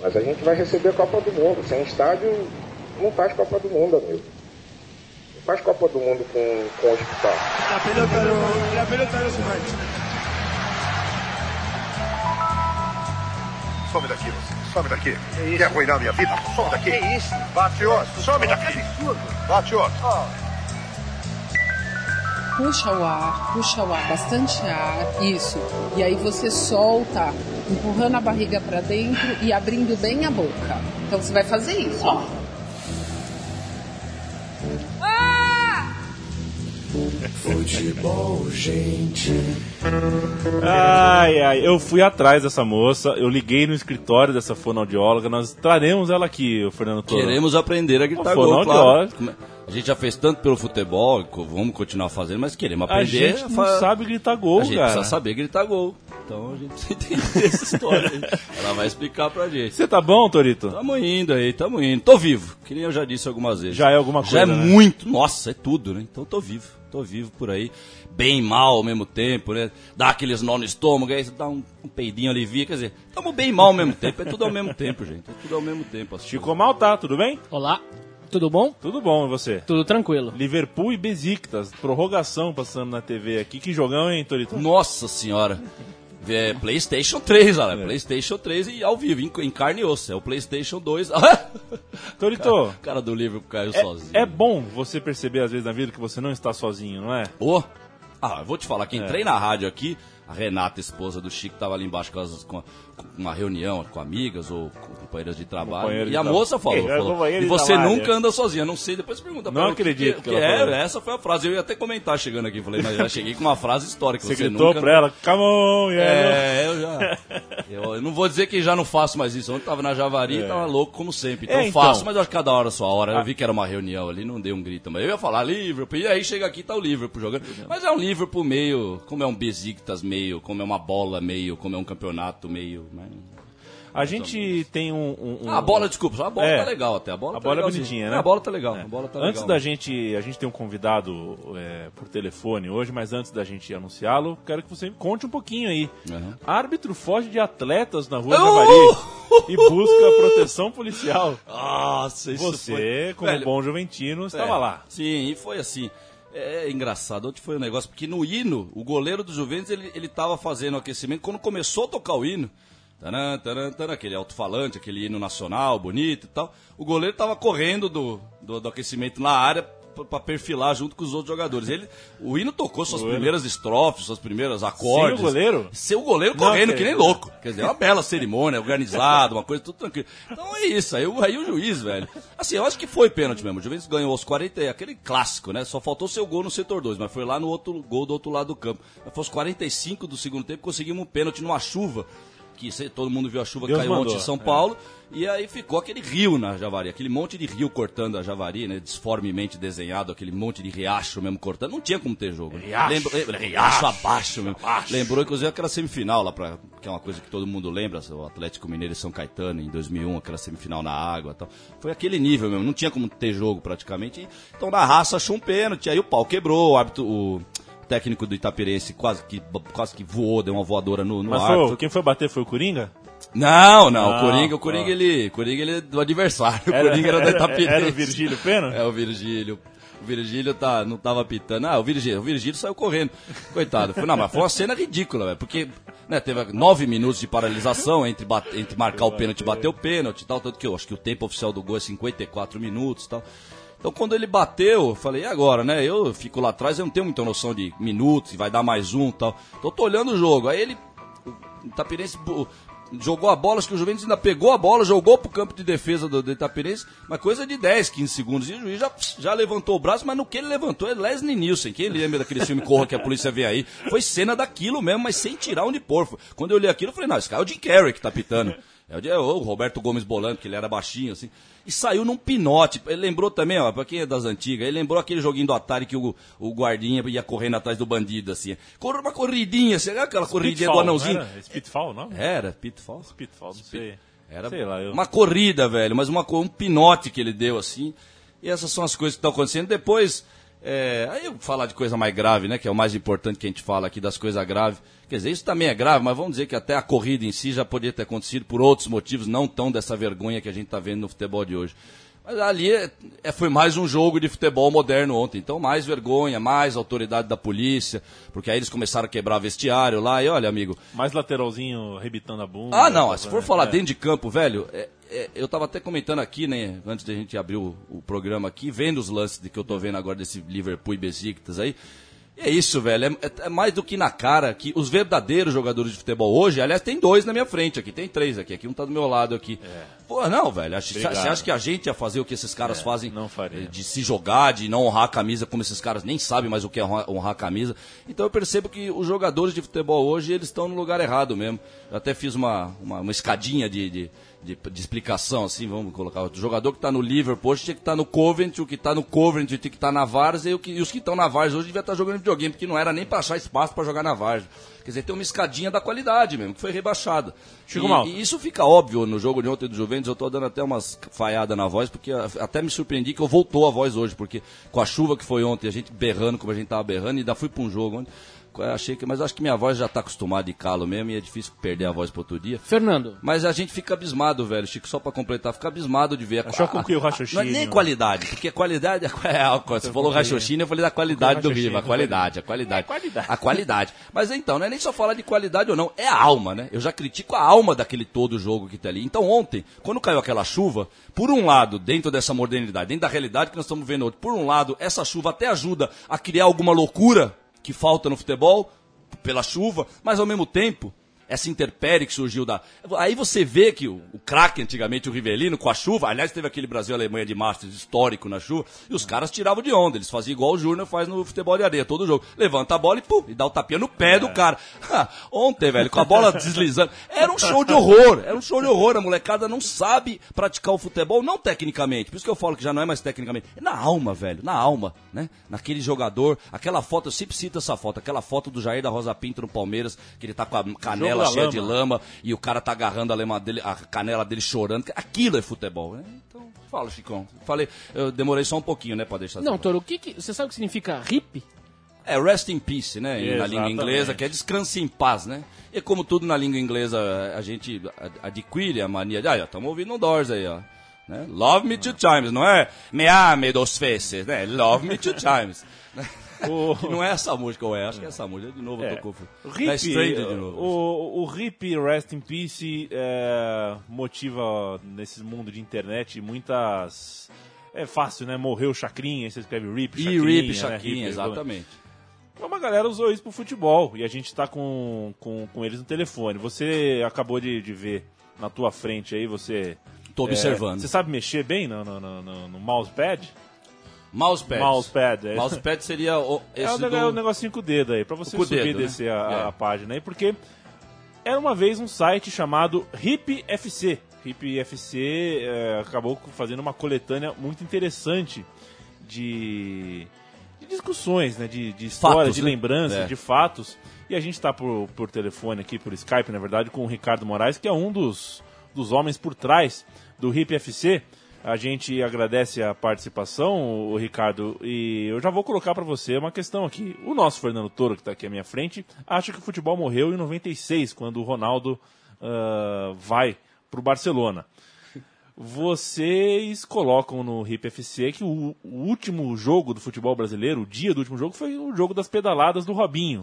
Mas a gente vai receber a Copa do Mundo. Sem estádio, não faz Copa do Mundo, amigo. Não faz Copa do Mundo com, com hospital. La pelota no, la pelota no se mancha. Some daqui, você. Some daqui. Quer arruinar minha vida? Some daqui. Que isso? Bate outro. Some daqui. Bate outro. Puxa o ar, puxa o ar, bastante ar, isso. E aí você solta, empurrando a barriga para dentro e abrindo bem a boca. Então você vai fazer isso, ó. Futebol, gente. Ai, ai, eu fui atrás dessa moça, eu liguei no escritório dessa fonoaudióloga, nós traremos ela aqui, o Fernando Toro. Queremos aprender a gritar Pô, gol, claro. A gente já fez tanto pelo futebol, vamos continuar fazendo, mas queremos A aprender. gente não fa- sabe gritar gol, A gente cara. precisa saber gritar gol. Então a gente precisa entender essa história. Ela vai explicar pra gente. Você tá bom, Torito? Tamo indo aí, tamo indo. Tô vivo, que nem eu já disse algumas vezes. Já é alguma Já é coisa, né? muito, nossa, é tudo, né? Então tô vivo, tô vivo por aí. Bem mal ao mesmo tempo, né? Dá aqueles nó no estômago, aí você dá um, um peidinho alivia, quer dizer, tamo bem mal ao mesmo tempo. É tudo ao mesmo tempo, gente. É tudo ao mesmo tempo. Chico mal tá, tudo bem? Olá, tudo bom? Tudo bom, e você? Tudo tranquilo. Liverpool e Besiktas, prorrogação passando na TV aqui. Que jogão, hein, Torito? Nossa senhora. É, PlayStation 3, olha. PlayStation 3 e ao vivo, em, em carne e osso. É o PlayStation 2. Torito, O cara do livro caiu sozinho. é bom você perceber às vezes na vida que você não está sozinho, não é? Ô, ah, eu vou te falar que entrei na rádio aqui, a Renata, esposa do Chico, tava ali embaixo com, as- com- uma reunião com amigas ou com companheiras de trabalho. Companheiro e de a trabalho. moça falou, É, falou e você trabalho. nunca anda sozinha. Não sei, depois pergunta pra Não acredito que, que que ela é, essa foi a frase. Eu ia até comentar chegando aqui. Falei, mas já cheguei com uma frase histórica. Você, Você, gritou nunca pra ela, come on, yeah. É, eu já. Eu, eu não vou dizer que já não faço mais isso. Ontem tava na Javari e tava louco como sempre. Então, É, então. faço, mas eu acho que cada hora a sua hora. Eu vi que era uma reunião ali, não dei um grito. Mas eu ia falar Liverpool. E aí chega aqui tá o Liverpool jogando. Mas é um Liverpool meio. Como é um Besiktas meio. Como é uma bola meio. Como é um campeonato meio. né? A gente tem um... um- um- Ah, a bola, desculpa. só A bola É. tá legal até. A bola, A tá bola é bonitinha, É, né? A bola tá legal. A bola tá Antes legal. da gente, a gente tem um convidado é, por telefone hoje, mas antes da gente anunciá-lo, quero que você me conte um pouquinho aí. Uhum. Árbitro foge de atletas na rua! Javari e busca proteção policial. Nossa, isso Você, foi... como Velho, bom juventino, estava É, lá. Sim, e foi assim. É engraçado, ontem foi um negócio, porque no hino, o goleiro do Juventus, ele, ele tava fazendo o aquecimento, quando começou a tocar o hino, taran, taran, taran, aquele alto-falante, aquele hino nacional, bonito e tal, o goleiro tava correndo do, do, do aquecimento na área pra- pra perfilar junto com os outros jogadores. Ele, o hino tocou suas primeiras estrofes, suas primeiras acordes. Sem o goleiro? Seu goleiro correndo, que- que nem louco. Quer dizer, é uma bela cerimônia, organizada, uma coisa tudo tranquilo. Então é isso, aí, o- aí o juiz, velho. Assim, eu acho que foi pênalti mesmo. O Juventus ganhou aos 40, e- aquele clássico, né? Só faltou seu gol no setor 2, mas foi lá no outro gol do outro lado do campo. Mas foi aos 45 do segundo tempo, conseguimos um pênalti numa chuva. Que todo mundo viu a chuva que Deus caiu ontem mandou, em São é. Paulo. E aí ficou aquele rio na Javari, aquele monte de rio cortando a Javari, né? Disformemente desenhado, aquele monte de riacho mesmo cortando. Não tinha como ter jogo. né? Riacho. Lembra- lembra- riacho abaixo mesmo. Lembrou, inclusive, aquela semifinal lá, pra, que é uma coisa que todo mundo lembra, o Atlético Mineiro e São Caetano, em 2001, aquela semifinal na água e tal. Foi aquele nível mesmo, não tinha como ter jogo praticamente. Então, na raça, achou um pênalti, aí o pau quebrou, o árbitro... O, técnico do Itapirense quase que, quase que voou, deu uma voadora no, no Mas ar. foi, quem foi bater foi o Coringa? Não, não, Ah, o Coringa, o Coringa, ah. ele, o Coringa ele é do adversário, o Coringa era da Itapirense. Era o Virgílio Pena? É o Virgílio. O Virgílio tá, não tava pitando. Ah, o Virgílio, o Virgílio saiu correndo. Coitado. Foi, não, mas foi uma cena ridícula, velho. Porque né, teve nove minutos de paralisação entre, bate- entre marcar o pênalti e bater o pênalti e tal. Tanto que eu acho que o tempo oficial do gol é 54 minutos e tal. Então quando ele bateu, eu falei, e agora, né? Eu fico lá atrás, eu não tenho muita noção de minutos, vai dar mais um tal. Então eu tô olhando o jogo. Aí ele o Itapirense jogou a bola, acho que o Juventus ainda pegou a bola, jogou pro campo de defesa do, do Itapirense, mas coisa de 10, 15 segundos. E o juiz já, já levantou o braço, mas no que ele levantou é Leslie Nielsen. Quem lembra daquele filme Corra que a polícia vem aí? Foi cena daquilo mesmo, mas sem tirar onde pôr. Quando eu olhei aquilo, eu falei, não, esse cara é o Jim Carrey que tá pitando. É o, Roberto Gomes Bolando, que ele era baixinho, assim. E saiu num pinote. Ele lembrou também, ó, pra quem é das antigas, ele lembrou aquele joguinho do Atari que o, o guardinha ia correndo atrás do bandido, assim. Corra uma corridinha, assim, aquela corridinha do anãozinho. não Era? Spitfall, não? Era, Pitfall. Spitfall, não sei. Era Sei lá, eu... uma corrida, velho, mas uma, um pinote que ele deu assim. E essas são as coisas que estão acontecendo. Depois, É, aí eu falar de coisa mais grave, né? Que é o mais importante que a gente fala aqui das coisas graves. Quer dizer, isso também é grave, mas vamos dizer que até a corrida em si já poderia ter acontecido por outros motivos, não tão dessa vergonha que a gente está vendo no futebol de hoje. Ali é, é, foi mais um jogo de futebol moderno ontem. Então, mais vergonha, mais autoridade da polícia, porque aí eles começaram a quebrar vestiário lá. E olha, amigo. Mais lateralzinho rebitando a bunda. Ah, não. Se for falar é. dentro de campo, velho, é, é, eu tava até comentando aqui, né, antes da gente abrir o, o, programa aqui, vendo os lances de que eu tô vendo agora desse Liverpool e Besiktas aí. É isso, velho. É, é, mais do que na cara que os verdadeiros jogadores de futebol hoje, aliás, tem dois na minha frente aqui, tem três aqui, aqui um tá do meu lado aqui. É. Pô, não, velho. Você acha que a gente ia fazer o que esses caras é, fazem? Não faria. De se jogar, de não honrar a camisa, como esses caras nem sabem mais o que é honrar a camisa. Então eu percebo que os jogadores de futebol hoje, eles estão no lugar errado mesmo. Eu até fiz uma, uma, uma escadinha de, de de, de, explicação, assim, vamos colocar. O jogador que está no Liverpool hoje tinha que estar tá no Coventry, o que está no Coventry tinha que estar tá na Várzea, e, e, os que estão na Várzea hoje devia estar tá jogando videogame, porque não era nem para achar espaço para jogar na Várzea. Quer dizer, tem uma escadinha da qualidade mesmo, que foi rebaixada. Chico e, e isso fica óbvio no jogo de ontem do Juventus, eu estou dando até umas falhadas na voz, porque até me surpreendi que eu voltou a voz hoje, porque com a chuva que foi ontem, a gente berrando como a gente estava berrando, e ainda fui para um jogo ontem achei que, mas acho que minha voz já está acostumada de calo mesmo e é difícil perder a voz para outro dia. Fernando. Mas a gente fica abismado, velho, Chico, só para completar, fica abismado de ver a, Achou a, a, o raciocínio. Não é nem qualidade, porque qualidade é, é você falou raciocínio, eu falei da qualidade do Riva, a qualidade, a qualidade. É qualidade. A qualidade. Mas então, não é nem só falar de qualidade ou não, é a alma, né? Eu já critico a alma daquele todo jogo que tá ali. Então ontem, quando caiu aquela chuva, por um lado, dentro dessa modernidade, dentro da realidade que nós estamos vendo hoje, por um lado, essa chuva até ajuda a criar alguma loucura que falta no futebol, pela chuva, mas ao mesmo tempo essa interpérie que surgiu da. Aí você vê que o, o craque, antigamente, o Rivelino, com a chuva, aliás, teve aquele Brasil-Alemanha de Masters histórico na chuva, e os caras tiravam de onda. Eles faziam igual o Júnior faz no futebol de areia, todo jogo. Levanta a bola e pum, e dá o tapinha no pé é. do cara. Ontem, velho, com a bola deslizando. Era um show de horror, era um show de horror. A molecada não sabe praticar o futebol, não tecnicamente. Por isso que eu falo que já não é mais tecnicamente. É na alma, velho, na alma, né? Naquele jogador. Aquela foto, eu sempre cito essa foto, aquela foto do Jair da Rosa Pinto no Palmeiras, que ele tá com a canela canela cheia lama. de lama e o cara tá agarrando a, lema dele, a canela dele chorando. Aquilo é futebol, né? Então, fala, Chicão. Falei, eu demorei só um pouquinho, né, pra deixar Não, Toro, o que, que você sabe o que significa hip? É rest in peace, né? Exatamente. Na língua inglesa, que é descanse em paz, né? E como tudo na língua inglesa, a gente adquire a mania de, ah, estamos ouvindo um Doors aí, ó. Né? Love me two times, não é me ame dos vezes, né? Love me two times. O... não é essa música, ou é? Acho que é essa música. De novo, é. eu tô confuso. Hip, de novo. O, o Hip Rest in Peace é, motiva nesse mundo de internet muitas. É fácil, né? Morreu Chacrinha, você escreve Rip, Chacrinha. E Rip, Chacrinha, né? exatamente. Uma galera usou isso pro futebol e a gente tá com, com, com eles no telefone. Você acabou de, de ver na tua frente aí, você. Tô observando. É, você sabe mexer bem no, no, no, no mousepad? Mousepad. Mousepad. É. Mousepad seria o, esse é o, do... o negocinho com o dedo aí, pra você subir dedo, e né? descer né? a, é. a, página aí, porque era uma vez um site chamado Hip FC. Hip FC é, acabou fazendo uma coletânea muito interessante de, de discussões, né? De, de histórias, de né? lembranças, é. de fatos. E a gente está por, por telefone aqui, por Skype, na verdade, com o Ricardo Moraes, que é um dos, dos homens por trás do Hip FC. A gente agradece a participação, Ricardo, e eu já vou colocar para você uma questão aqui. O nosso Fernando Toro, que está aqui à minha frente, acha que o futebol morreu em 96, quando o Ronaldo uh, vai para o Barcelona. Vocês colocam no RIP FC que o, o, último jogo do futebol brasileiro, o dia do último jogo, foi o jogo das pedaladas do Robinho.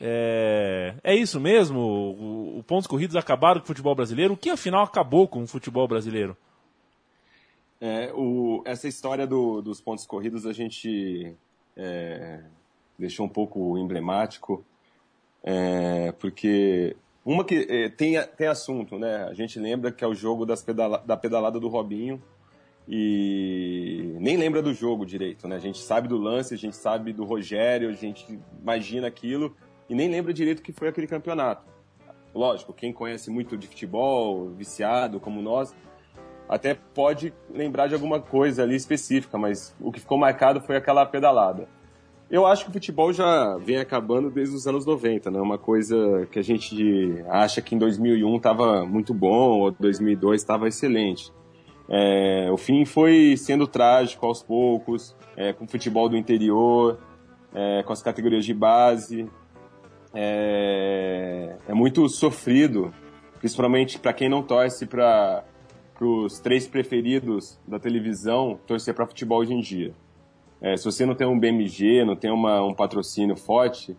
É, é isso mesmo? O, o pontos corridos acabaram com o futebol brasileiro? O que afinal acabou com o futebol brasileiro? É, o, essa história do, dos pontos corridos a gente é, deixou um pouco emblemático, é, porque uma que é, tem, tem assunto, né? A gente lembra que é o jogo das pedala, da pedalada do Robinho e nem lembra do jogo direito, né? A gente sabe do lance, a gente sabe do Rogério, a gente imagina aquilo e nem lembra direito que foi aquele campeonato. Lógico, quem conhece muito de futebol, viciado como nós, até pode lembrar de alguma coisa ali específica, mas o que ficou marcado foi aquela pedalada. Eu acho que o futebol já vem acabando desde os anos 90, né? Uma coisa que a gente acha que em 2001 estava muito bom ou 2002 estava excelente. É, o fim foi sendo trágico aos poucos, é, com o futebol do interior, é, com as categorias de base. É, é muito sofrido, principalmente para quem não torce para os três preferidos da televisão torcer para futebol hoje em dia. É, se você não tem um BMG, não tem uma, um patrocínio forte,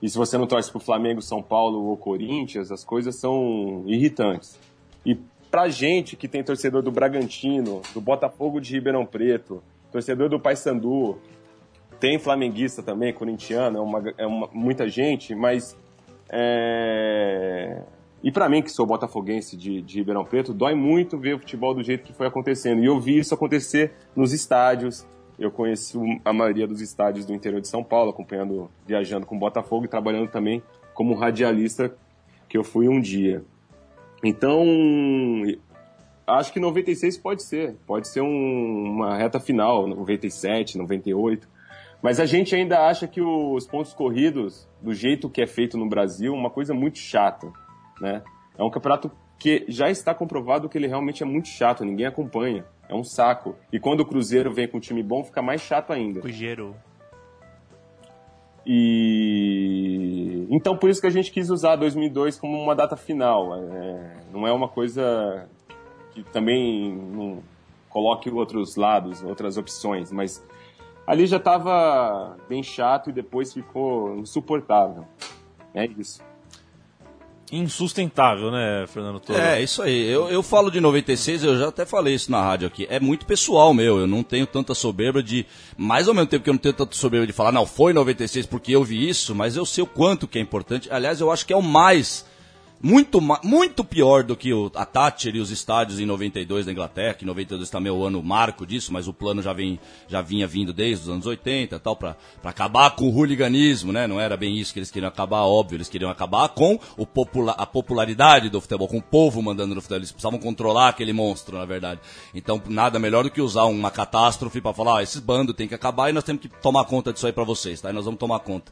e se você não torce para o Flamengo, São Paulo ou Corinthians, as coisas são irritantes. E pra gente que tem torcedor do Bragantino, do Botafogo de Ribeirão Preto, torcedor do Paysandu, tem flamenguista também, corintiano, é, uma, é uma, muita gente, mas. É... E para mim, que sou botafoguense de, de Ribeirão Preto, dói muito ver o futebol do jeito que foi acontecendo. E eu vi isso acontecer nos estádios. Eu conheço a maioria dos estádios do interior de São Paulo, acompanhando, viajando com o Botafogo e trabalhando também como radialista que eu fui um dia. Então, acho que 96 pode ser. Pode ser um, uma reta final, 97, 98. Mas a gente ainda acha que os pontos corridos, do jeito que é feito no Brasil, é uma coisa muito chata. Né? É um campeonato que já está comprovado que ele realmente é muito chato, ninguém acompanha. É um saco. E quando o Cruzeiro vem com um time bom, fica mais chato ainda. Cruzeiro. E então por isso que a gente quis usar 2002 como uma data final. É, não é uma coisa que também não coloque outros lados, outras opções, mas ali já estava bem chato e depois ficou insuportável. É isso insustentável, né, Fernando Toro? É, isso aí. Eu, eu falo de 96, eu já até falei isso na rádio aqui. É muito pessoal meu, eu não tenho tanta soberba de. Mais ou menos tempo que eu não tenho tanta soberba de falar, não, foi 96 porque eu vi isso, mas eu sei o quanto que é importante. Aliás, eu acho que é o mais muito, muito pior do que o, a Thatcher e os estádios em 92 na Inglaterra, que 92 também é o ano marco disso, mas o plano já, vem, já vinha vindo desde os anos 80 tal, para acabar com o hooliganismo, né? Não era bem isso que eles queriam acabar, óbvio, eles queriam acabar com o popula a popularidade do futebol, com o povo mandando no futebol, eles precisavam controlar aquele monstro, na verdade. Então, nada melhor do que usar uma catástrofe para falar, ah, esses bandos tem que acabar e nós temos que tomar conta disso aí para vocês, tá? E nós vamos tomar conta.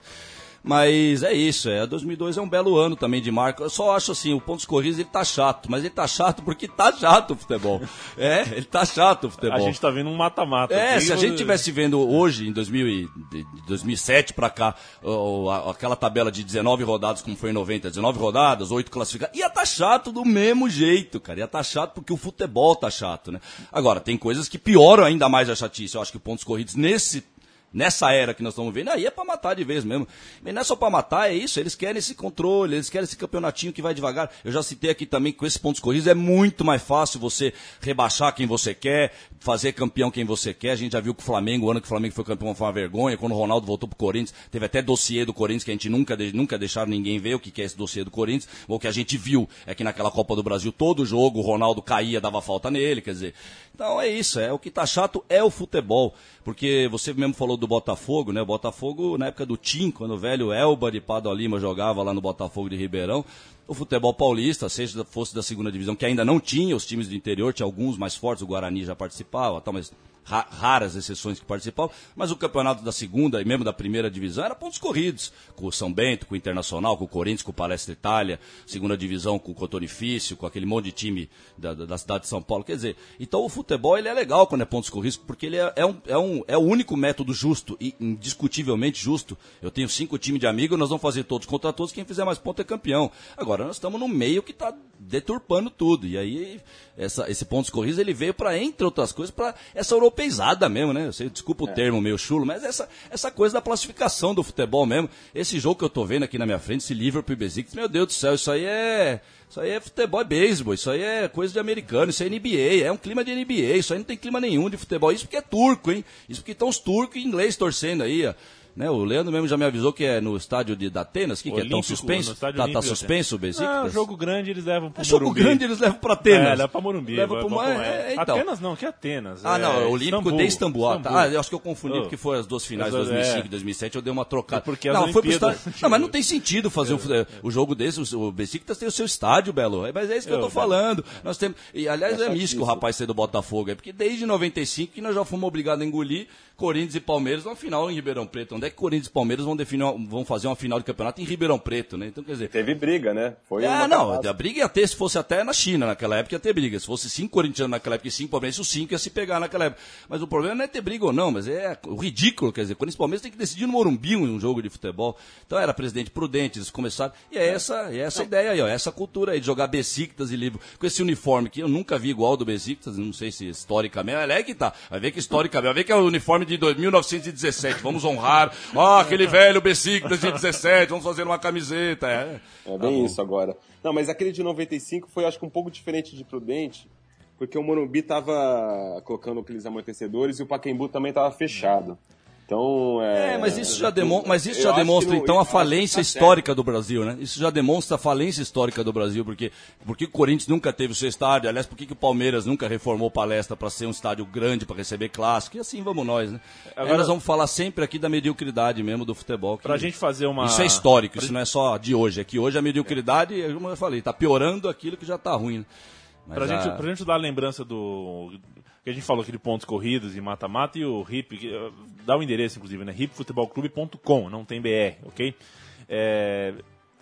Mas é isso, é. 2002 é um belo ano também de marca. Eu só acho assim, o pontos corridos ele tá chato, mas ele tá chato porque tá chato o futebol. É, ele tá chato o futebol. A gente tá vendo um mata-mata. É, se a gente tivesse vendo hoje, em 2000 e, de 2007 pra cá, aquela tabela de 19 rodadas como foi em 90, 19 rodadas, 8 classificados, ia tá chato do mesmo jeito, cara. Ia tá chato porque o futebol tá chato, né? Agora, tem coisas que pioram ainda mais a chatice. Eu acho que pontos corridos nesse nessa era que nós estamos vendo, aí é para matar de vez mesmo. Mas não é só para matar, é isso. Eles querem esse controle, eles querem esse campeonatinho que vai devagar. Eu já citei aqui também que com esses pontos corridos é muito mais fácil você rebaixar quem você quer, fazer campeão quem você quer. A gente já viu que o Flamengo, o ano que o Flamengo foi campeão foi uma vergonha. Quando o Ronaldo voltou pro Corinthians, teve até dossiê do Corinthians que a gente nunca, nunca deixaram ninguém ver o que é esse dossiê do Corinthians. O que a gente viu é que naquela Copa do Brasil, todo jogo, o Ronaldo caía, dava falta nele, quer dizer. Então é isso, é o que tá chato é o futebol. Porque você mesmo falou do Botafogo, né? O Botafogo, na época do Tim, quando o velho Elba de Padua Lima jogava lá no Botafogo de Ribeirão, o futebol paulista, seja fosse da segunda divisão, que ainda não tinha os times do interior, tinha alguns mais fortes, o Guarani já participava, tal, mas raras exceções que participavam, mas o campeonato da segunda e mesmo da primeira divisão era pontos corridos, com o São Bento, com o Internacional, com o Corinthians, com o Palestra Itália, segunda divisão com o Cotonifício, com aquele monte de time da, da, da, cidade de São Paulo. Quer dizer, então o futebol ele é legal quando é pontos corridos, porque ele é, é, um, é, um, é o único método justo e indiscutivelmente justo. Eu tenho cinco times de amigos, nós vamos fazer todos contra todos, quem fizer mais ponto é campeão. Agora, nós estamos no meio que está deturpando tudo. E aí, essa, esse pontos corridos ele veio para, entre outras coisas, para essa europeizada mesmo, né? Eu sei, desculpa o é. termo meio chulo, mas essa, essa coisa da classificação do futebol mesmo. Esse jogo que eu tô vendo aqui na minha frente, esse Liverpool e Besiktas, meu Deus do céu, isso aí é. Isso aí é futebol, é beisebol, isso aí é coisa de americano, isso é NBA, é um clima de NBA, isso aí não tem clima nenhum de futebol. Isso porque é turco, hein? Isso porque estão os turcos e inglês torcendo aí, ó. Né? O Leandro mesmo já me avisou que é no estádio de, da Atenas, que, que é tão suspenso. Tá, tá suspenso o Besiktas? Não, jogo grande eles levam pro é, Morumbi. jogo grande eles levam pra Atenas. É, leva pra Morumbi. Leva pro é, é, então. Atenas não, que é Atenas. Ah, não, é Olímpico Istambul. de Istambul. Ah, tá. Ah, eu acho que eu confundi oh. porque foi as duas finais, 2005 e 2007, eu dei uma trocada. Porque não, foi pro estádio. Não, mas não tem sentido fazer o, o jogo desse, o Besiktas tem o seu estádio, Belo. Mas é isso que eu, eu tô falando. Nós temos, e aliás é, é místico o rapaz ser do Botafogo, é porque desde 95 que nós já fomos obrigados a engolir Corinthians e Palmeiras na final em Ribeirão Preto. Onde é que Corinthians e Palmeiras vão, definir uma, vão fazer uma final de campeonato em Ribeirão Preto, né? Então, quer dizer. Teve briga, né? Foi é, não, a briga ia ter, se fosse até na China naquela época, ia ter briga. Se fosse cinco corintianos naquela época e cinco palmeirenses, os cinco ia se pegar naquela época. Mas o problema não é ter briga ou não, mas é o ridículo, quer dizer, Corinthians e Palmeiras tem que decidir no Morumbi um jogo de futebol. Então era presidente prudente, eles começaram. E é essa, é essa ideia aí, ó, essa cultura aí de jogar Besiktas e livro com esse uniforme que eu nunca vi igual do Besiktas, não sei se historicamente, é que tá. Vai ver que historicamente, vai ver que é o uniforme de 1917. Vamos honrar, ó, aquele velho Besiktas de 17, vamos fazer uma camiseta. É, é bem tá isso agora. Não, mas aquele de 95 foi, acho que, um pouco diferente de Prudente, porque o Morumbi estava colocando aqueles amortecedores e o Pacaembu também estava fechado. Então, é... é mas isso já, demo... mas isso já demonstra, então, a falência tá histórica do Brasil, né? Isso já demonstra a falência histórica do Brasil, porque, porque o Corinthians nunca teve o seu estádio, aliás, por que o Palmeiras nunca reformou palestra para ser um estádio grande, para receber clássico, e assim vamos nós, né? Agora nós vamos falar sempre aqui da mediocridade mesmo do futebol. Para a gente fazer uma... Isso é histórico, isso não é só de hoje, é que hoje a mediocridade, como eu falei, está piorando aquilo que já está ruim, né? Para a... gente, pra gente dar a lembrança do, que a gente falou aqui de pontos corridos e mata-mata, e o RIP, eh, dá o endereço, inclusive, né? ripfutebolclube.com, não tem BR, ok? É,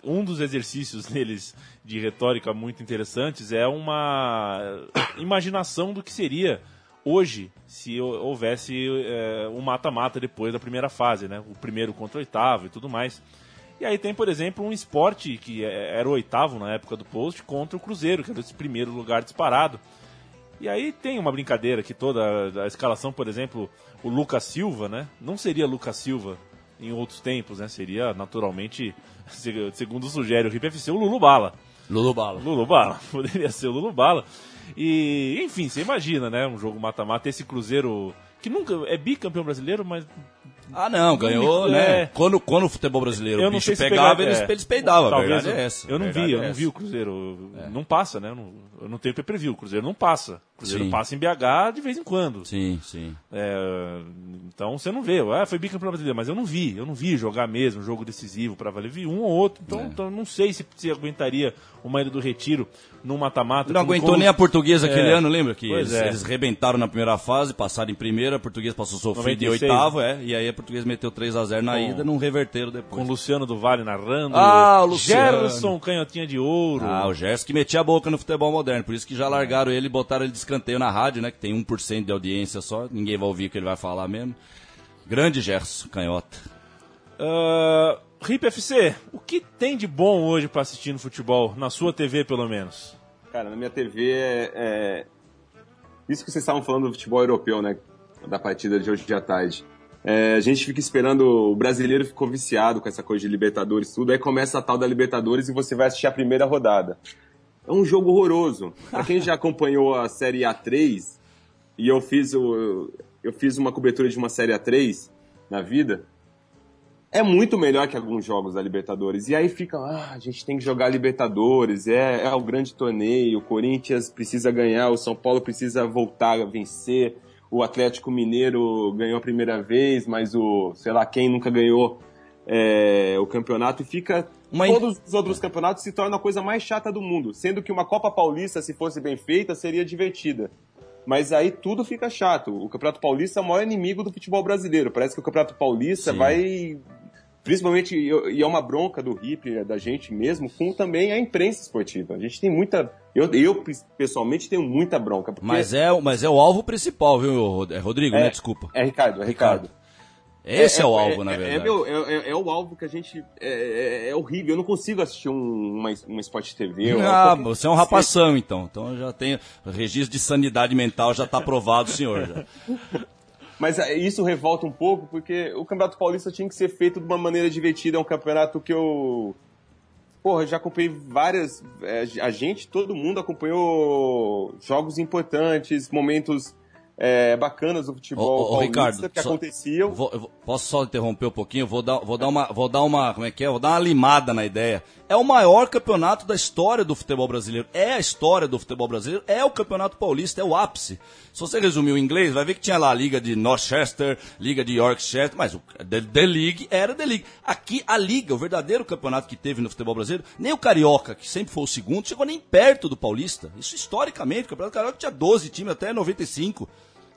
um dos exercícios deles de retórica muito interessantes é uma imaginação do que seria hoje se houvesse é, um mata-mata depois da primeira fase, né? O primeiro contra o oitavo e tudo mais. E aí tem, por exemplo, um esporte que é, era o oitavo na época do post contra o Cruzeiro, que era esse primeiro lugar disparado. E aí tem uma brincadeira que toda a escalação, por exemplo, o Lucas Silva, né? Não seria Lucas Silva em outros tempos, né? Seria naturalmente, segundo sugere o RIP FC, o Lulu Bala. Lulu Bala. Lulu Bala, poderia ser o Lulu Bala. E, enfim, você imagina, né? Um jogo mata-mata, esse Cruzeiro que nunca é bicampeão brasileiro, mas ah, não, ganhou, né? É. Quando, quando o futebol brasileiro eu o bicho pegava, eles, é. eles peidavam. Talvez, é essa. Eu não vi, eu não é vi o Cruzeiro. É. Não passa, né? Eu não, eu não tenho pay-per-view. O Cruzeiro não passa. O Cruzeiro sim. passa em BH de vez em quando. Sim, sim. É, então você não vê. Ah, foi bicampeão brasileiro, mas eu não vi. Eu não vi jogar mesmo, um jogo decisivo para valer. Vi um ou outro. Então, então não sei se, se aguentaria uma ida do retiro no mata-mata. Não aguentou como... nem a portuguesa aquele ano, lembra? Que eles, é. eles rebentaram na primeira fase, passaram em primeira, a portuguesa passou sofrido em oitavo, é, e aí a portuguesa meteu 3 a 0 na com, ida, não reverteram depois. Com o Luciano do Vale narrando. Ah, o Luciano. Gerson Canhotinha de Ouro. Ah, o Gerson que metia a boca no futebol moderno, por isso que já largaram ele e botaram ele de escanteio na rádio, né, que tem 1% de audiência só, ninguém vai ouvir o que ele vai falar mesmo. Grande Gerson Canhota. Uh, RIP FC, o que tem de bom hoje para assistir no futebol, na sua TV pelo menos? Cara, na minha TV é, é... Isso que vocês estavam falando do futebol europeu, né? Da partida de hoje de à tarde. É, a gente fica esperando, o brasileiro ficou viciado com essa coisa de Libertadores tudo, aí começa a tal da Libertadores e você vai assistir a primeira rodada. É um jogo horroroso. Pra quem já acompanhou a Série A3, e eu fiz, o, eu fiz uma cobertura de uma Série A3 na vida, é muito melhor que alguns jogos da Libertadores. E aí fica, ah, a gente tem que jogar Libertadores, é, é o grande torneio, o Corinthians precisa ganhar, o São Paulo precisa voltar a vencer, o Atlético Mineiro ganhou a primeira vez, mas o, sei lá, quem nunca ganhou é, o campeonato e fica. Uma... Todos os outros campeonatos se tornam a coisa mais chata do mundo, sendo que uma Copa Paulista, se fosse bem feita, seria divertida. Mas aí tudo fica chato. O Campeonato Paulista é o maior inimigo do futebol brasileiro. Parece que o Campeonato Paulista Sim. vai principalmente, e é uma bronca do hip, da gente mesmo, com também a imprensa esportiva. A gente tem muita. Eu, eu pessoalmente, tenho muita bronca. Porque... Mas, é, mas é o alvo principal, viu, é Rodrigo? É, né? Desculpa. É Ricardo, é Ricardo. Esse é, é, o alvo, na é, verdade. É, meu, é, é, o alvo que a gente. É, horrível. Eu não consigo assistir um, uma, uma Spot TV. Ah, você é um rapação, então. Então já tem. Registro de sanidade mental já está aprovado, senhor. Mas é, isso revolta um pouco, porque o Campeonato Paulista tinha que ser feito de uma maneira divertida. É um campeonato que eu. Porra, já acompanhei várias. É, a gente, todo mundo acompanhou jogos importantes, momentos é, bacanas do futebol ô, ô, paulista Ricardo, que só, aconteciam. Vou, vou, posso só interromper um pouquinho? Vou dar, vou dar uma, vou dar uma, como é que é? Vou dar uma limada na ideia. É o maior campeonato da história do futebol brasileiro. É a história do futebol brasileiro. É o campeonato paulista, é o ápice. Se você resumir o inglês, vai ver que tinha lá a liga de Northchester, liga de Yorkshire, mas o The, The League era The League. Aqui a liga, o verdadeiro campeonato que teve no futebol brasileiro, nem o carioca, que sempre foi o segundo, chegou nem perto do paulista. Isso historicamente, o campeonato carioca tinha 12 times até 95.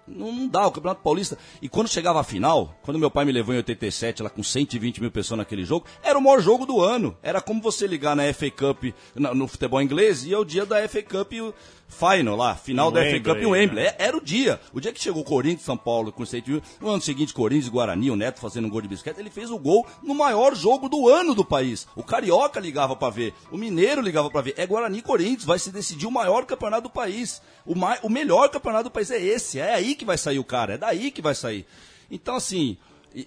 Não, não, dá, o Campeonato Paulista. E quando chegava a final, quando meu pai me levou em 87, lá com 120 mil pessoas naquele jogo, era o maior jogo do ano. Era como você ligar na FA Cup, no, no futebol inglês, e é o dia da FA Cup final lá, final da FA Cup em Wembley. Né? Era o dia. O dia que chegou o Corinthians, São Paulo com 100 mil, no ano seguinte, Corinthians e Guarani, o Neto fazendo um gol de bicicleta, ele fez o gol no maior jogo do ano do país. O Carioca ligava para ver, o Mineiro ligava para ver. É Guarani e Corinthians, vai se decidir o maior campeonato do país. O, o melhor campeonato do país é esse, é aí que vai sair o cara, é daí que vai sair. Então, assim,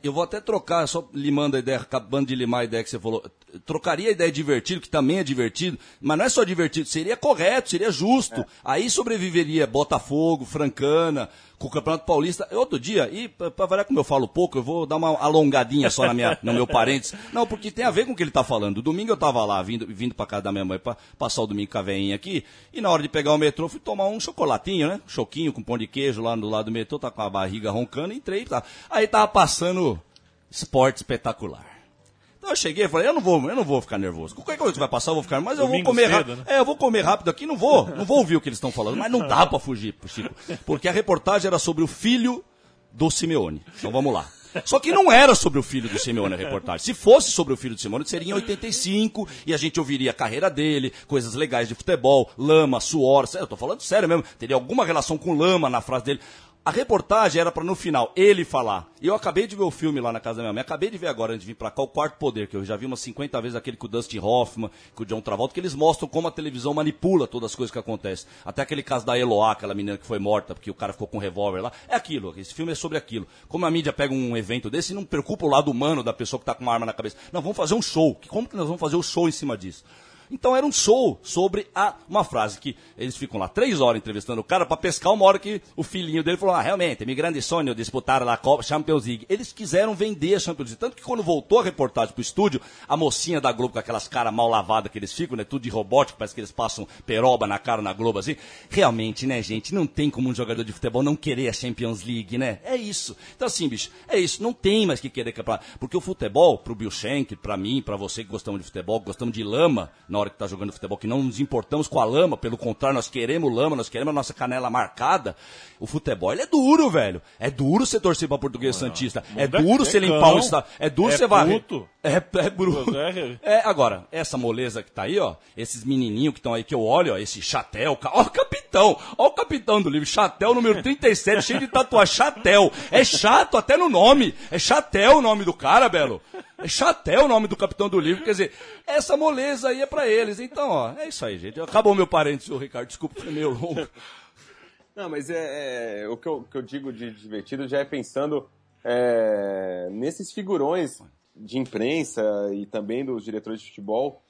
eu vou até trocar, só limando a ideia, acabando de limar a ideia que você falou. Trocaria a ideia de divertido, que também é divertido, mas não é só divertido, seria correto, seria justo. É. Aí sobreviveria Botafogo, Francana, com o Campeonato Paulista. Outro dia, e para variar como eu falo pouco, eu vou dar uma alongadinha só na minha, no meu parênteses. Não, porque tem a ver com o que ele está falando. Domingo eu estava lá, vindo, vindo para casa da minha mãe para passar o domingo com a veinha aqui, e na hora de pegar o metrô fui tomar um chocolatinho, né? choquinho com pão de queijo lá do lado do metrô, tá com a barriga roncando, entrei, tá. Aí tava passando esporte espetacular. Então eu cheguei e falei, eu não vou, eu não vou ficar nervoso. Qualquer coisa que vai passar, eu vou ficar, mas eu Domingo vou comer rápido. Né? É, eu vou comer rápido aqui, não vou, não vou ouvir o que eles estão falando, mas não dá para fugir, Chico. Porque a reportagem era sobre o filho do Simeone. Então vamos lá. Só que não era sobre o filho do Simeone a reportagem. Se fosse sobre o filho do Simeone, seria em 85 e a gente ouviria a carreira dele, coisas legais de futebol, lama, suor. Eu tô falando sério mesmo. Teria alguma relação com lama na frase dele. A reportagem era para no final ele falar. Eu acabei de ver o filme lá na casa da minha mãe. Acabei de ver agora, antes de vir para cá, o Quarto Poder, que eu já vi umas 50 vezes aquele com o Dustin Hoffman, com o John Travolta, que eles mostram como a televisão manipula todas as coisas que acontecem. Até aquele caso da Eloá, aquela menina que foi morta porque o cara ficou com um revólver lá. É aquilo, esse filme é sobre aquilo. Como a mídia pega um evento desse e não preocupa o lado humano da pessoa que está com uma arma na cabeça. Não, vamos fazer um show. Como que nós vamos fazer o um show em cima disso? Então era um show sobre a, uma frase que eles ficam lá três horas entrevistando o cara para pescar uma hora que o filhinho dele falou, ah, realmente, meu grande sonho disputar a Copa Champions League. Eles quiseram vender a Champions League. Tanto que quando voltou a reportagem pro estúdio, a mocinha da Globo com aquelas caras mal lavadas que eles ficam, né? Tudo de robótico, parece que eles passam peroba na cara na Globo assim. Realmente, né, gente, não tem como um jogador de futebol não querer a Champions League, né? É isso. Então assim, bicho, é isso. Não tem mais que querer. Porque o futebol, pro Bill Schenck, pra mim, pra você que gostamos de futebol, gostamos de lama na hora que tá jogando futebol, que não nos importamos com a lama, pelo contrário, nós queremos lama, nós queremos a nossa canela marcada. O futebol ele é duro, velho. É duro você torcer pra Português Santista. Não. É duro você é limpar o estado. É duro é você varrer. É, é bruto. É, é, agora, essa moleza que tá aí, ó, esses menininhos que estão aí que eu olho, ó, esse chatel, ó o capitão, ó o capitão do livro, chatel número 37, cheio de tatuagem, chatel. É chato até no nome. É chatel o nome do cara, Belo. É Chatel o nome do capitão do livro, quer dizer, essa moleza aí é para eles. Então, ó, é isso aí, gente. Acabou meu parente, senhor Ricardo, desculpa, foi meio longo. Não, mas é, é o que eu, que eu, digo de divertido já é pensando é, nesses figurões de imprensa e também dos diretores de futebol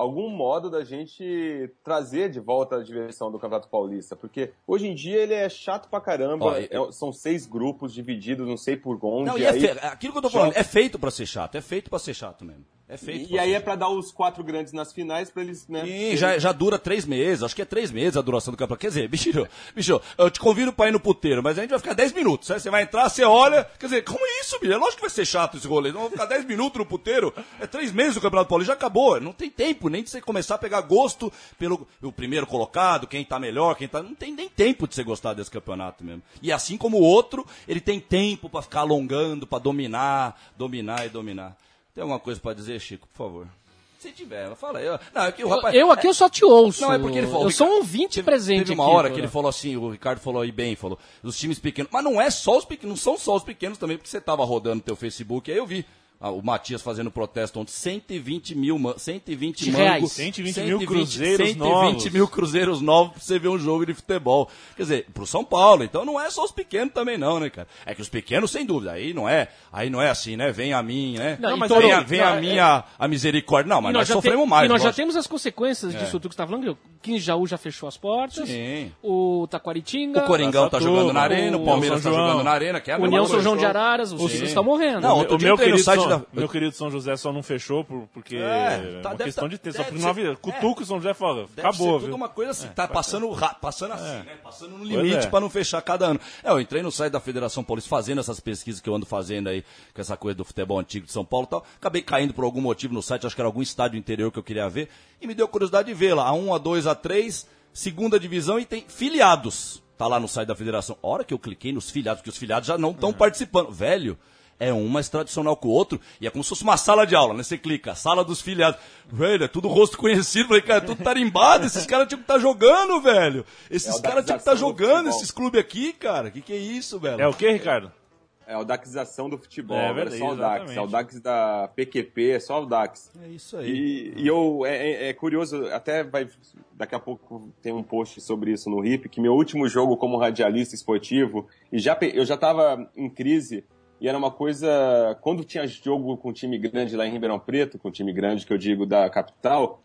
algum modo da gente trazer de volta a diversão do Campeonato Paulista, porque hoje em dia ele é chato pra caramba, Ó, é, são seis grupos divididos, não sei por onde. Não, e é aí, é fe... aquilo que eu tô falando, é feito para ser chato, é feito para ser chato mesmo. É feito. E, aí é para dar os quatro grandes nas finais para eles, né? E já, já dura três meses, acho que é três meses a duração do campeonato. Quer dizer, bicho, bicho, eu te convido para ir no puteiro, mas a gente vai ficar dez minutos. Você vai entrar, você olha, quer dizer, como é isso, bicho? É lógico que vai ser chato esse rolê. Não vou ficar dez minutos no puteiro. É três meses o Campeonato Paulista, já acabou. Não tem tempo nem de você começar a pegar gosto pelo o primeiro colocado, quem tá melhor, quem tá. Não tem nem tempo de você gostar desse campeonato mesmo. E assim como o outro, ele tem tempo para ficar alongando, para dominar, dominar e dominar. Tem alguma coisa para dizer, Chico, por favor? Se tiver, fala aí. Não, é que o rapaz, eu, eu aqui eu só te ouço. Não, é porque ele falou. Eu sou um ouvinte presente. Teve uma aqui, hora que ele falou assim, o Ricardo falou aí bem, falou, os times pequenos. Mas não é só os pequenos, não são só os pequenos também, porque você tava rodando teu Facebook, aí eu vi. Ah, o Matias fazendo protesto ontem, 120 mil, 120 mangos, 120, 120 mil cruzeiros 120 novos. mil cruzeiros novos pra você ver um jogo de futebol. Quer dizer, pro São Paulo, então não é só os pequenos também não, né, cara? É que os pequenos, sem dúvida, aí não é, aí não é assim, né? Vem a mim, né? Não, mas vem, a, vem não, a minha, é... a misericórdia. Não, mas nós, nós sofremos te, mais. E nós já temos as consequências é. disso tudo que você tá falando, o Jaú já fechou as portas, Sim. o Taquaritinga... O Coringão tá jogando na arena, o Palmeiras tá jogando na arena, que é a União São João de Araras, os estão morrendo. Não, o meu querido Meu querido São José só não fechou por, porque é, tá, uma questão tá, de ter. Só porque não havia. Cutuca é, São José fala, acabou. Ser tudo uma coisa assim, é, tá passando, passando assim, é. né? Passando no limite é. para não fechar cada ano. É, eu entrei no site da Federação Paulista fazendo essas pesquisas que eu ando fazendo aí, com essa coisa do futebol antigo de São Paulo e tal. Acabei caindo por algum motivo no site, acho que era algum estádio interior que eu queria ver, e me deu curiosidade de ver lá, a 1, a 2, a 3, segunda divisão e tem filiados. tá lá no site da federação. A hora que eu cliquei nos filiados, porque os filiados já não estão é. participando. Velho, é um mais tradicional que o outro, e é como se fosse uma sala de aula, né? Você clica, sala dos filiados. Velho, é tudo rosto conhecido. Falei, cara, é tudo tarimbado, esses caras tinham que estar tá jogando, velho. Esses é caras tinham que estar tá jogando, esses clubes aqui, cara. Que que é isso, velho? É o que, Ricardo? É a daxização do futebol. É, verdade, é só o Dax. É o Dax da PQP, é só o Dax. É isso aí. E, e eu, é, é, é, curioso, até vai, daqui a pouco tem um post sobre isso no RIP, que meu último jogo como radialista esportivo, e já, eu já estava em crise e era uma coisa. Quando tinha jogo com time grande lá em Ribeirão Preto, com time grande que eu digo da capital,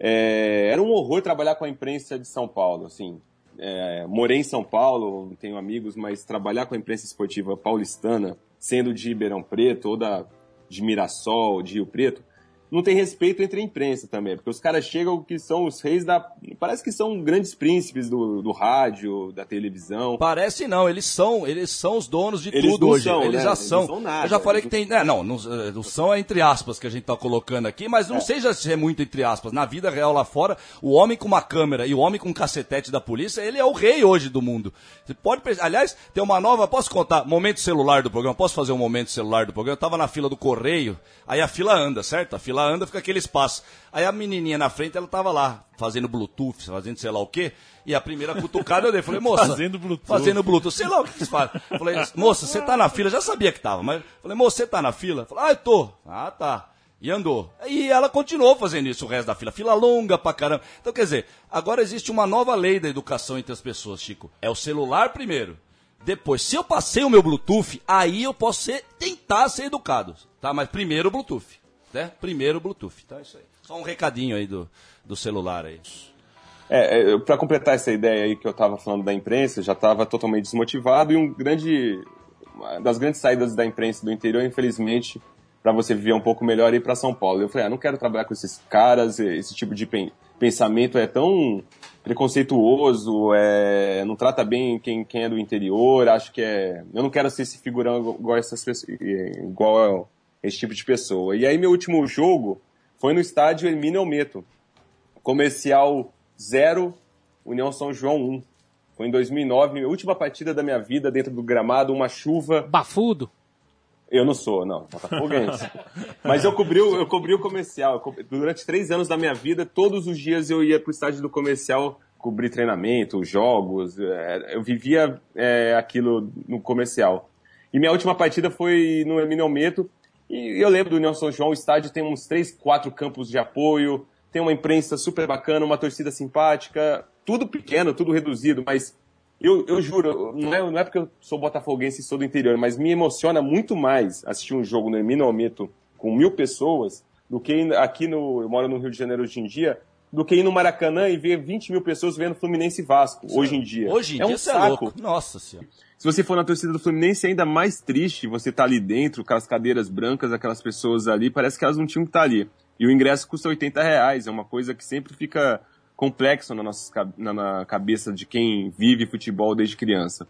é, era um horror trabalhar com a imprensa de São Paulo. Assim, é, morei em São Paulo, tenho amigos, mas trabalhar com a imprensa esportiva paulistana, sendo de Ribeirão Preto ou da, de Mirassol, de Rio Preto, não tem respeito entre a imprensa também, porque os caras chegam que são os reis da. Parece que são grandes príncipes do, do rádio, da televisão. Parece não, eles são, eles são os donos de eles tudo hoje. São, eles né? já são. Eles nada, Eu já falei que tem. Né, não, não, não são é entre aspas que a gente tá colocando aqui, mas não é. seja se é muito entre aspas. Na vida real lá fora, o homem com uma câmera e o homem com um cacetete da polícia, ele é o rei hoje do mundo. Você pode. Aliás, tem uma nova. Posso contar? Momento celular do programa. Posso fazer um momento celular do programa? Eu tava na fila do correio, aí a fila anda, certo? A fila fila anda, fica aquele espaço. Aí a menininha na frente, ela tava lá, fazendo Bluetooth, fazendo sei lá o quê. E a primeira cutucada eu dei. Falei, moça. Fazendo Bluetooth. Fazendo Bluetooth. Sei lá o que eles fazem. Falei, moça, você tá na fila? Já sabia que tava, mas. Falei, moça, você tá na fila? Falei, ah, eu tô. Ah, tá. E andou. E ela continuou fazendo isso o resto da fila. Fila longa pra caramba. Então, quer dizer, agora existe uma nova lei da educação entre as pessoas, Chico. É o celular primeiro. Depois, se eu passei o meu Bluetooth, aí eu posso ser, tentar ser educado. Tá? Mas primeiro o Bluetooth né? Primeiro Bluetooth. Tá, isso aí. Só um recadinho aí do, do celular aí. É, é para completar essa ideia aí que eu estava falando da imprensa, já estava totalmente desmotivado e um grande, uma das grandes saídas da imprensa do interior, infelizmente, para você viver um pouco melhor, é ir para São Paulo. Eu falei, ah, não quero trabalhar com esses caras, esse tipo de pensamento é tão preconceituoso, é, não trata bem quem, quem é do interior, acho que é, eu não quero ser esse figurão igual essas pessoas, igual esse tipo de pessoa. E aí meu último jogo foi no estádio Hermínio Almeto. Comercial 0, União São João 1. Foi em 2009, minha última partida da minha vida dentro do gramado, uma chuva. Bafudo? Eu não sou, não, botafoguense. Mas eu cobri, eu cobri o comercial. Durante três anos da minha vida, todos os dias eu ia pro estádio do comercial cobrir treinamento, jogos. É, eu vivia é, aquilo no comercial. E minha última partida foi no Hermínio Almeto, e eu lembro do União São João, o estádio tem uns três, quatro campos de apoio, tem uma imprensa super bacana, uma torcida simpática, tudo pequeno, tudo reduzido, mas eu, eu juro, não é, não é porque eu sou botafoguense e sou do interior, mas me emociona muito mais assistir um jogo no Hermínio Almeto com mil pessoas do que aqui no. Eu moro no Rio de Janeiro hoje em dia, do que ir no Maracanã e ver 20 mil pessoas vendo Fluminense e Vasco, hoje em dia. Hoje em é dia um saco. É. Nossa senhora. Se você for na torcida do Fluminense, é ainda mais triste você tá ali dentro, com as cadeiras brancas, aquelas pessoas ali, parece que elas não tinham que estar tá ali. E o ingresso custa 80 reais, é uma coisa que sempre fica complexo na, nossa, na, na cabeça de quem vive futebol desde criança.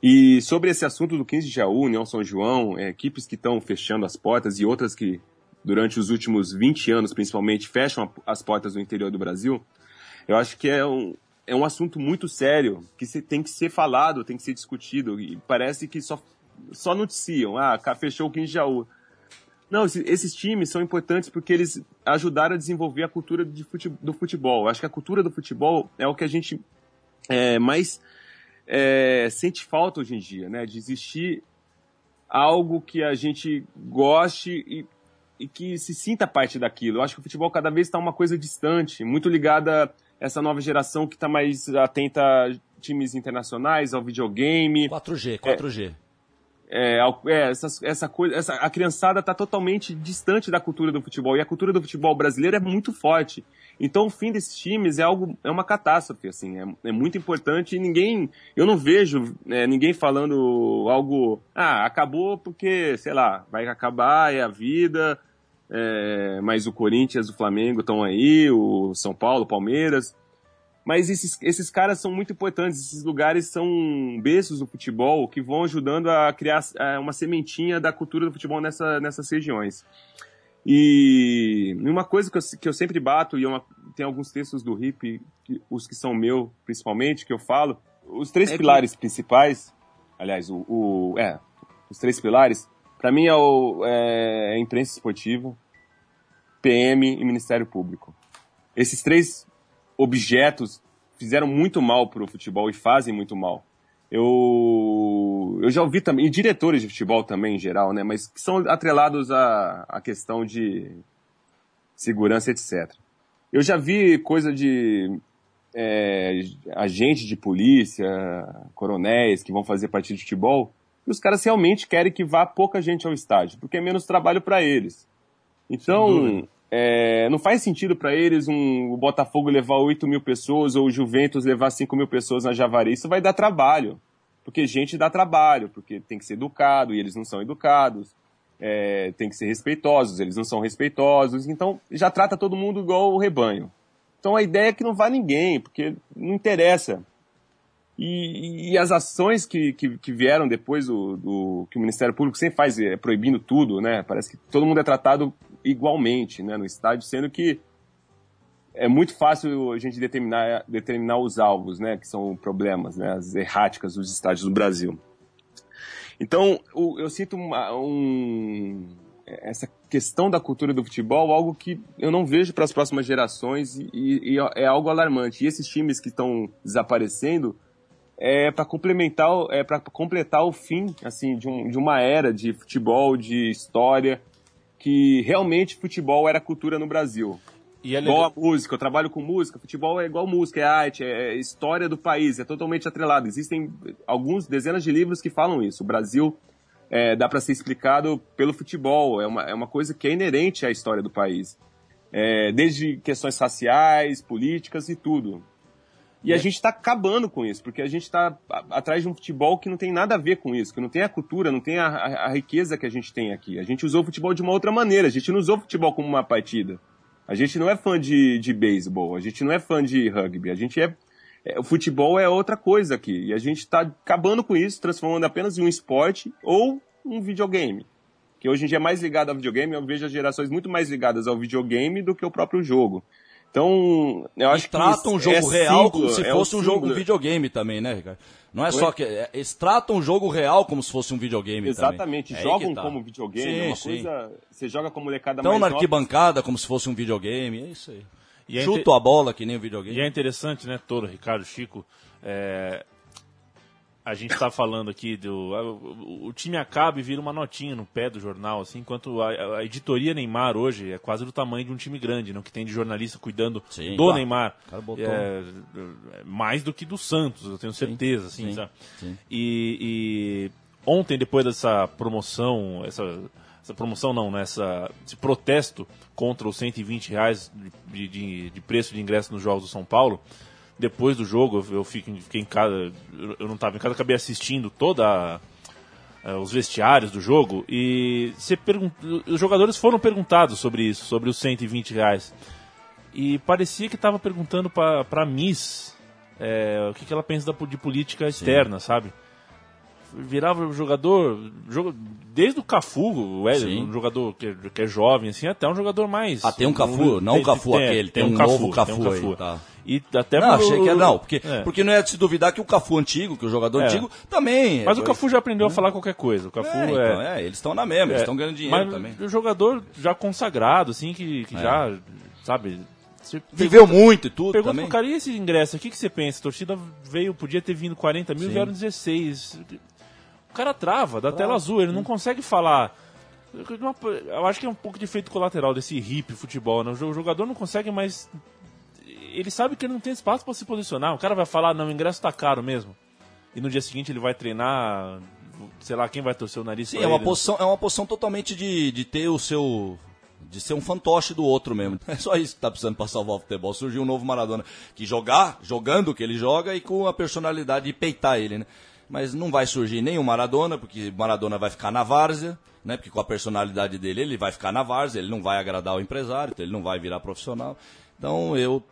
E sobre esse assunto do 15 de Jaú, União São João, é, equipes que estão fechando as portas e outras que, durante os últimos 20 anos, principalmente, fecham as portas no interior do Brasil, eu acho que é um, é um assunto muito sério que tem que ser falado, tem que ser discutido. E parece que só, só noticiam. Ah, fechou o 15 de Jaú. Não, esses times são importantes porque eles ajudaram a desenvolver a cultura do futebol. Acho que a cultura do futebol é o que a gente é, mais é, sente falta hoje em dia, né? De existir algo que a gente goste e, e que se sinta parte daquilo. Eu acho que o futebol cada vez está uma coisa distante, muito ligada essa nova geração que está mais atenta a times internacionais, ao videogame. 4G, 4G. É, é, é essa, essa coisa, essa, a criançada está totalmente distante da cultura do futebol e a cultura do futebol brasileiro é muito forte. Então o fim desses times é algo, é uma catástrofe, assim, é, é muito importante e ninguém, eu não vejo é, ninguém falando algo, ah, acabou porque, sei lá, vai acabar, é a vida, é, mas o Corinthians, o Flamengo estão aí, o São Paulo, o Palmeiras. Mas esses, esses caras são muito importantes, esses lugares são berços do futebol que vão ajudando a criar é, uma sementinha da cultura do futebol nessa, nessas regiões. E uma coisa que eu, que eu sempre bato, e é uma, tem alguns textos do Hip, os que são meu principalmente, que eu falo, os três é pilares que... principais, aliás, o, o, é, os três pilares, para mim é, o, é, é imprensa esportiva, PM e Ministério Público. Esses três objetos fizeram muito mal para o futebol e fazem muito mal. Eu, eu já ouvi também, e diretores de futebol também em geral, né, mas que são atrelados à, à questão de segurança, etc. Eu já vi coisa de é, agentes de polícia, coronéis que vão fazer partida de futebol, e os caras realmente querem que vá pouca gente ao estádio, porque é menos trabalho para eles. Então, é, não faz sentido para eles um, o Botafogo levar 8 mil pessoas ou o Juventus levar 5 mil pessoas na Javari. Isso vai dar trabalho. Porque gente dá trabalho, porque tem que ser educado e eles não são educados. É, tem que ser respeitosos, eles não são respeitosos. Então já trata todo mundo igual o rebanho. Então a ideia é que não vá ninguém, porque não interessa. E, e as ações que, que, que, vieram depois do, do, que o Ministério Público sempre faz, é, proibindo tudo, né? Parece que todo mundo é tratado igualmente né, no estádio, sendo que é muito fácil a gente determinar, determinar os alvos, né, que são problemas, né, as erráticas dos estádios do Brasil. Então, eu sinto uma, um, essa questão da cultura do futebol algo que eu não vejo para as próximas gerações e, e, é algo alarmante. E esses times que estão desaparecendo é para complementar, é para completar o fim assim de, um, de uma era de futebol, de história que realmente futebol era cultura no Brasil. E é igual a música, eu trabalho com música, futebol é igual música, é arte, é história do país, é totalmente atrelado. Existem alguns dezenas de livros que falam isso. O Brasil é, dá para ser explicado pelo futebol, é uma, é uma coisa que é inerente à história do país. É, desde questões raciais, políticas e tudo. E a gente está acabando com isso, porque a gente está atrás de um futebol que não tem nada a ver com isso, que não tem a cultura, não tem a, a, a, riqueza que a gente tem aqui. A gente usou o futebol de uma outra maneira, a gente não usou o futebol como uma partida. A gente não é fã de, de beisebol, a gente não é fã de rugby, a gente é, é. O futebol é outra coisa aqui. E a gente está acabando com isso, transformando apenas em um esporte ou um videogame. Que hoje em dia é mais ligado ao videogame, eu vejo as gerações muito mais ligadas ao videogame do que ao próprio jogo. Então, eu acho e que. tratam um jogo é real como se é fosse um jogo um videogame também, né, Ricardo? Não é Oi? só que. É, eles tratam o jogo real como se fosse um videogame Exatamente, também. jogam tá. como videogame, sim, uma sim. coisa. Você joga com molecada Tão mais. Estão na arquibancada como se fosse um videogame, é isso aí. E é Chuto a bola que nem um videogame. E é interessante, né, Toro, Ricardo, Chico, é, a gente está falando aqui do. O, o, time acaba e vira uma notinha no pé do jornal, assim, enquanto a, a, editoria Neymar hoje é quase do tamanho de um time grande, não? que tem de jornalista cuidando sim, do Neymar. É, é, mais do que do Santos, eu tenho certeza, sim, assim, sim, e, e, ontem, depois dessa promoção, essa, essa promoção não, né, essa, esse protesto contra os 120 reais de, de, de preço de ingresso nos Jogos do São Paulo depois do jogo, eu fiquei, fiquei em casa, eu não estava em casa, acabei assistindo toda uh, os vestiários do jogo e você os jogadores foram perguntados sobre isso, sobre os 120 reais. E parecia que estava perguntando para a Miss é, o que, que ela pensa da, de política externa, Sim. sabe? virava jogador, desde o Cafu, o Hélio, um jogador que, que, é jovem, assim, até um jogador mais. Ah, tem um Cafu, não o Cafu tem, aquele, tem, tem um, um, novo Cafu, um Cafu aí, tá. E até não, achei que era, não, porque, é. porque não é de se duvidar que o Cafu antigo, que o jogador é. antigo, também. Mas o Cafu já aprendeu a falar qualquer coisa. O Cafu é. Então, é... eles estão na mesma, eles estão é. ganhando dinheiro mas também. O jogador já consagrado, assim, que, que é. já, sabe, Viveu muito e tudo Pergunta também. pro cara, e esse ingresso, o que, que você pensa? A torcida veio, podia ter vindo 40 mil, Sim. vieram 16. O cara trava, dá tela azul, ele não consegue falar. Eu acho que é um pouco de efeito colateral desse hip futebol, né? O jogador não consegue mais. Ele sabe que ele não tem espaço para se posicionar. O cara vai falar, não, o ingresso tá caro mesmo. E no dia seguinte ele vai treinar, sei lá, quem vai torcer o nariz Sim, é uma, ele, posição, é uma posição totalmente de, de ter o seu de ser um fantoche do outro mesmo. É só isso que tá precisando para salvar o futebol. Surgiu um novo Maradona que jogar, jogando o que ele joga e com a personalidade de peitar ele, né? mas não vai surgir nem o Maradona, porque Maradona vai ficar na várzea, né? Porque com a personalidade dele, ele vai ficar na várzea, ele não vai agradar o empresário, então ele não vai virar profissional. Então eu,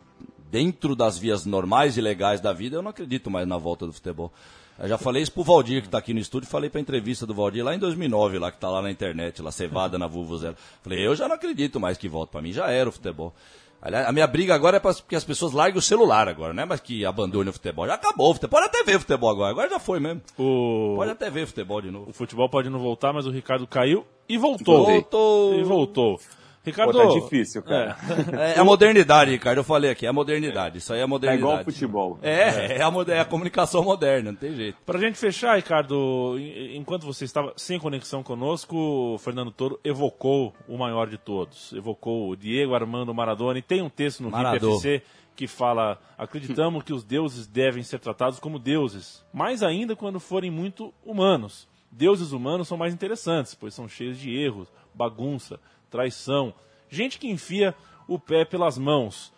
dentro das vias normais e legais da vida, eu não acredito mais na volta do futebol. Eu já falei isso pro Valdir, que está aqui no estúdio, falei pra entrevista do Valdir lá em 2009, lá que tá lá na internet, lá cevada na Vuvuzela. Falei, eu já não acredito mais que volta, para mim já era o futebol. Aliás, a minha briga agora é para que as pessoas larguem o celular agora, não é mais que abandone o futebol. Já acabou o futebol. Pode até ver futebol agora. Agora já foi mesmo. O... Pode até ver futebol de novo. O futebol pode não voltar, mas o Ricardo caiu e voltou. Voltou. E voltou. Ricardo. Pô, tá difícil, cara. É. é, a modernidade, Ricardo. Eu falei aqui, é a modernidade. Isso aí é a modernidade. É igual futebol. É, é, é a, é a comunicação moderna, não tem jeito. Pra gente fechar, Ricardo, enquanto você estava sem conexão conosco, o Fernando Toro evocou o maior de todos. Evocou o Diego Armando Maradona. E tem um texto no RIPFC que fala: acreditamos que os deuses devem ser tratados como deuses, mais ainda quando forem muito humanos. Deuses humanos são mais interessantes, pois são cheios de erros, bagunça, traição, gente que enfia o pé pelas mãos.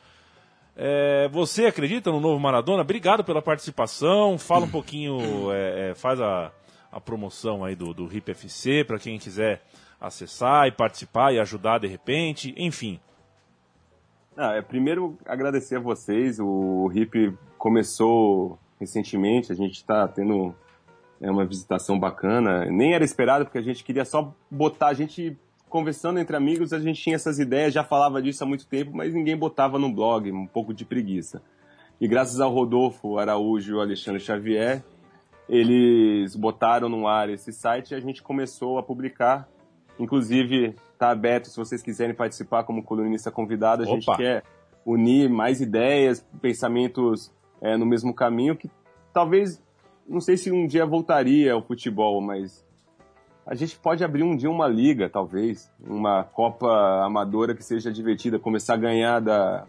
É, você acredita no novo Maradona? Obrigado pela participação. Fala um pouquinho, é, é, faz a, a promoção aí do, do RIP FC para quem quiser acessar e participar e ajudar de repente, enfim. Ah, é, primeiro agradecer a vocês. O RIP começou recentemente, a gente está tendo é, uma visitação bacana. Nem era esperado, porque a gente queria só botar, a gente conversando entre amigos, a gente tinha essas ideias, já falava disso há muito tempo, mas ninguém botava no blog, um pouco de preguiça. E graças ao Rodolfo Araújo e ao Alexandre Xavier, eles botaram no ar esse site e a gente começou a publicar. Inclusive, está aberto se vocês quiserem participar como colunista convidado. A Opa. gente quer unir mais ideias, pensamentos é, no mesmo caminho, que talvez, não sei se um dia voltaria ao futebol, mas a gente pode abrir um dia uma liga, talvez, uma Copa Amadora que seja divertida, começar a ganhar da,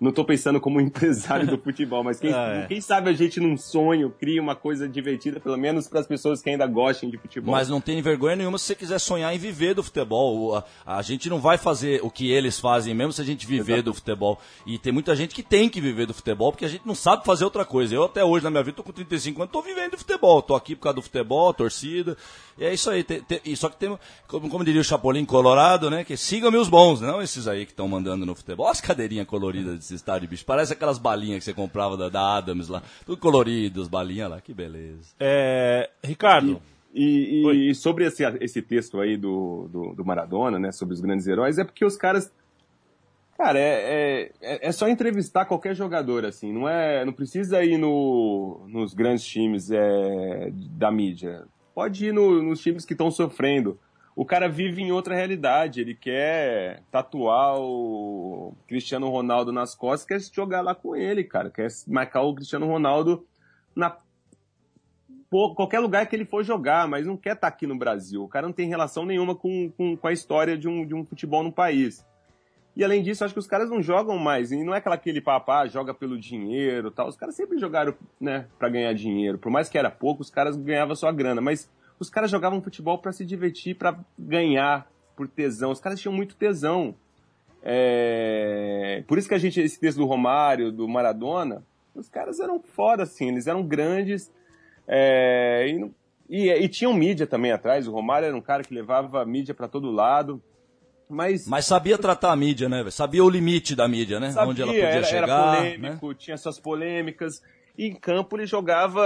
não estou pensando como empresário do futebol, mas quem, ah, é. quem, sabe a gente num sonho cria uma coisa divertida, pelo menos para as pessoas que ainda gostem de futebol. Mas não tem vergonha nenhuma se você quiser sonhar em viver do futebol. A, a gente não vai fazer o que eles fazem mesmo se a gente viver Exato. do futebol. E tem muita gente que tem que viver do futebol porque a gente não sabe fazer outra coisa. Eu até hoje na minha vida estou com 35 anos, estou vivendo do futebol. Estou aqui por causa do futebol, torcida. E é isso aí. Tem, tem, só que tem, como, como, diria o Chapolin Colorado, né? Que sigam-me os bons, não esses aí que estão mandando no futebol. Olha as cadeirinhas coloridas desse estádio, bicho. Parece aquelas balinhas que você comprava da, da Adams lá. Tudo colorido, as balinhas lá. Que beleza. É, Ricardo. E, e, e sobre esse, esse texto aí do, do, do, Maradona, né? Sobre os grandes heróis, é porque os caras. Cara, é, é, é só entrevistar qualquer jogador, assim. Não, é, não precisa ir no, nos grandes times é, da mídia pode ir no, nos times que estão sofrendo. O cara vive em outra realidade, ele quer tatuar o Cristiano Ronaldo nas costas, quer jogar lá com ele, cara, quer marcar o Cristiano Ronaldo na qualquer lugar que ele for jogar, mas não quer estar tá aqui no Brasil. O cara não tem relação nenhuma com, com, com a história de um, de um futebol no país. E além disso, acho que os caras não jogam mais. E não é aquele papá, ah, joga pelo dinheiro tal. Os caras sempre jogaram, né, para ganhar dinheiro. Por mais que era pouco, os caras ganhavam sua grana. Mas os caras jogavam futebol para se divertir, para ganhar, por tesão. Os caras tinham muito tesão. É... Por isso que a gente, esse texto do Romário, do Maradona, os caras eram foda, assim. Eles eram grandes. É... E, e, e tinham mídia também atrás. O Romário era um cara que levava mídia para todo lado. Mas, mas sabia tratar a mídia, né? Sabia o limite da mídia, né? Sabia, Onde ela podia era, chegar. Era polêmico, né? tinha suas polêmicas. E em campo ele jogava.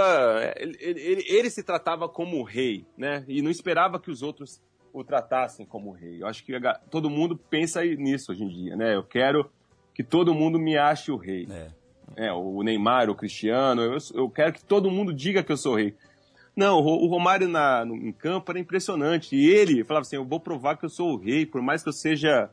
Ele, ele, ele, se tratava como rei, né? E não esperava que os outros o tratassem como rei. Eu acho que todo mundo pensa nisso hoje em dia, né? Eu quero que todo mundo me ache o rei. É. é o Neymar, o Cristiano, eu, eu quero que todo mundo diga que eu sou rei. Não, o Romário na, no, em campo era impressionante. E ele falava assim: eu vou provar que eu sou o rei, por mais que eu seja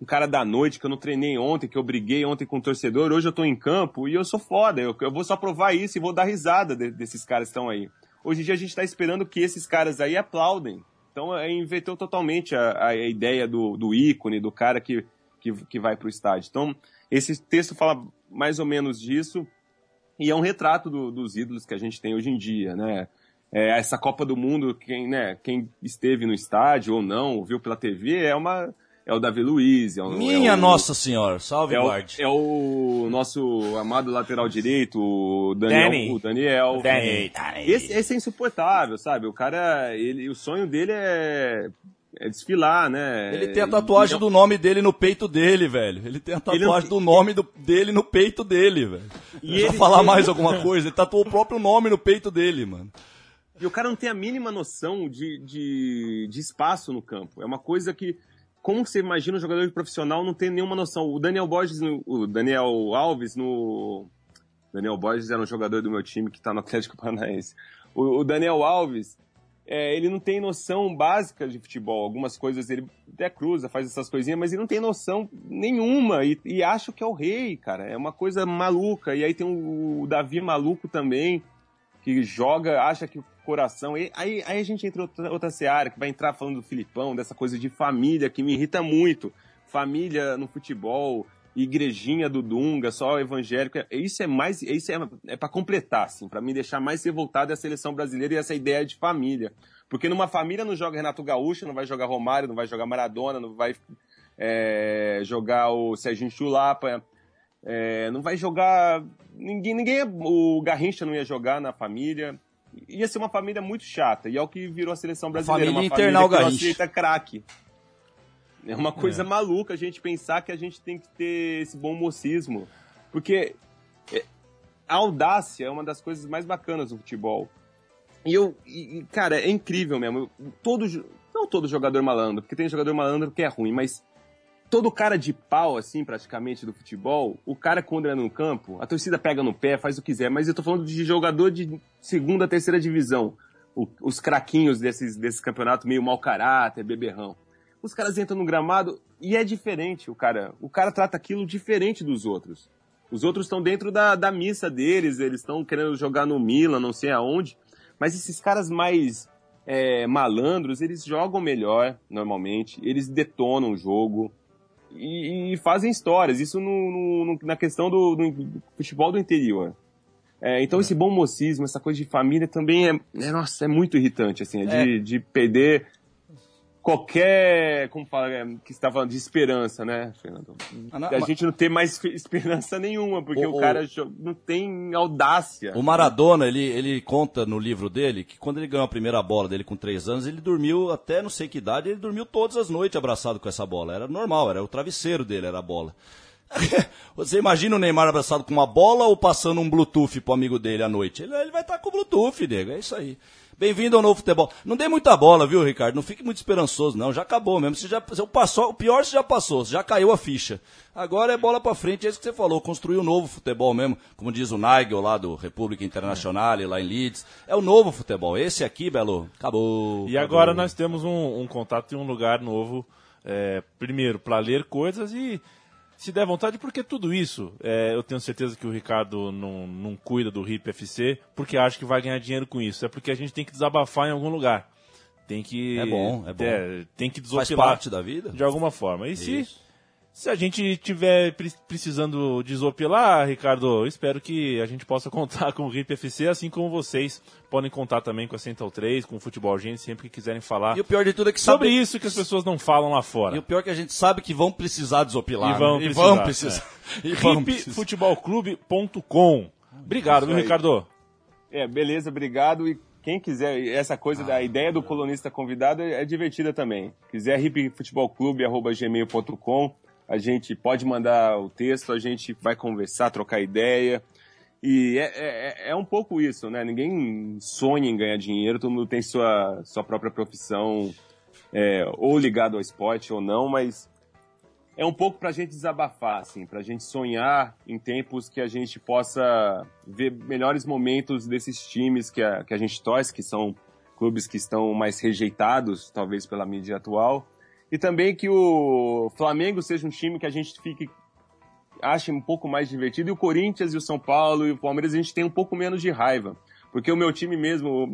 um cara da noite, que eu não treinei ontem, que eu briguei ontem com o torcedor, hoje eu tô em campo e eu sou foda. Eu, eu vou só provar isso e vou dar risada de, desses caras que estão aí. Hoje em dia a gente tá esperando que esses caras aí aplaudem. Então é, inverteu totalmente a, a ideia do, do ícone, do cara que, que, que vai pro estádio. Então, esse texto fala mais ou menos disso e é um retrato do, dos ídolos que a gente tem hoje em dia, né? É, essa Copa do Mundo, quem, né, quem esteve no estádio ou não, viu pela TV, é uma. É o Davi Luiz. É o, Minha é o, Nossa Senhora, salve é guarde. O, é o nosso amado lateral direito, o Daniel. Danny. O Daniel. Danny. Esse, esse, é insuportável, sabe? O cara, ele, o sonho dele é é desfilar, né? Ele tem a tatuagem do nome dele no peito dele, velho. Ele tem a tatuagem não... do nome do, dele no peito dele, velho. E Deixa ele... falar mais alguma coisa. Ele tatuou o próprio nome no peito dele, mano. E o cara não tem a mínima noção de, de, de espaço no campo. É uma coisa que como você imagina um jogador profissional não tem nenhuma noção? O Daniel Borges, o Daniel Alves no. Daniel Borges era um jogador do meu time que está no Atlético Paranaense. O, o Daniel Alves, é, ele não tem noção básica de futebol. Algumas coisas ele até cruza, faz essas coisinhas, mas ele não tem noção nenhuma e, e acha que é o rei, cara. É uma coisa maluca. E aí tem o, o Davi maluco também, que joga, acha que o coração. E aí, aí a gente entra outra, outra seara, que vai entrar falando do Filipão, dessa coisa de família, que me irrita muito. Família no futebol, igrejinha do Dunga, só evangélico. Isso é mais, isso é, é para completar, assim, para me deixar mais revoltado é a seleção brasileira e essa ideia de família. Porque numa família não joga Renato Gaúcho, não vai jogar Romário, não vai jogar Maradona, não vai é, jogar o Serginho Chulapa, é, não vai jogar ninguém, ninguém, o Garrincha não ia jogar na família. Ia ser uma família muito chata, e é o que virou a seleção brasileira. Família uma família que não aceita craque. É uma coisa é. maluca a gente pensar que a gente tem que ter esse bom mocismo. Porque é, a audácia é uma das coisas mais bacanas do futebol. E eu, e, cara, é incrível mesmo. Todo, não todo jogador malandro, porque tem jogador malandro que é ruim, mas todo cara de pau, assim, praticamente, do futebol, o cara quando é no campo, a torcida pega no pé, faz o que quiser, mas eu tô falando de jogador de segunda, terceira divisão. O, os craquinhos desses, desses campeonatos meio mau caráter, beberrão os caras entram no gramado e é diferente o cara. O cara trata aquilo diferente dos outros. Os outros estão dentro da, da missa deles, eles estão querendo jogar no Milan, não sei aonde. Mas esses caras mais é, malandros, eles jogam melhor, normalmente. Eles detonam o jogo e, e fazem histórias. Isso no, no, na questão do, do, futebol do interior. É, então, é. esse bom mocismo, essa coisa de família também é, é nossa, é muito irritante, assim, é de, é. de perder qualquer, como fala, é, que está falando de esperança, né, Fernando? Ah, a gente não tem mais esperança nenhuma, porque o, o cara não tem audácia. O Maradona, ele, ele conta no livro dele que quando ele ganhou a primeira bola dele com três anos, ele dormiu até não sei que idade, ele dormiu todas as noites abraçado com essa bola. Era normal, era o travesseiro dele, era a bola. Você imagina o Neymar abraçado com uma bola ou passando um Bluetooth pro amigo dele à noite? Ele, ele vai estar tá com o Bluetooth, nego, é isso aí. Bem-vindo ao novo futebol. Não dê muita bola, viu, Ricardo? Não fique muito esperançoso, não. Já acabou mesmo. Você já, você passou, o pior você já passou, você já caiu a ficha. Agora é bola para frente, é isso que você falou. Construir um novo futebol mesmo, como diz o Nigel lá do República Internacional, lá em Leeds. É o novo futebol. Esse aqui, Belo, acabou. E acabou. agora nós temos um, um contato em um lugar novo. É, primeiro, para ler coisas e se der vontade, porque tudo isso, é, eu tenho certeza que o Ricardo não, não cuida do RIP FC, porque acha que vai ganhar dinheiro com isso. É porque a gente tem que desabafar em algum lugar. Tem que. É bom, é bom. É, tem que desopilar. Faz parte da vida? De alguma forma. E se se a gente tiver precisando desopilar, Ricardo, espero que a gente possa contar com o RIP FC, assim como vocês podem contar também com a Central 3, com o Futebol Gente, sempre que quiserem falar. E o pior de tudo é que sobre sabe... isso que as pessoas não falam lá fora. E o pior é que a gente sabe que vão precisar desopilar. E vão né? precisar. E vão precisar. É. E vão. Obrigado, viu, Ricardo? É, beleza, obrigado. E quem quiser, essa coisa ah, da ideia do colunista convidado é, é divertida também. Quiser ripfutebolclube.gmail.com a gente pode mandar o texto, a gente vai conversar, trocar ideia. E é, é, é, um pouco isso, né? Ninguém sonha em ganhar dinheiro, todo mundo tem sua, sua própria profissão, é, ou ligado ao esporte ou não, mas é um pouco para a gente desabafar, assim, para a gente sonhar em tempos que a gente possa ver melhores momentos desses times que a, que a gente torce, que são clubes que estão mais rejeitados, talvez, pela mídia atual, e também que o Flamengo seja um time que a gente fique ache um pouco mais divertido e o Corinthians e o São Paulo e o Palmeiras a gente tem um pouco menos de raiva, porque o meu time mesmo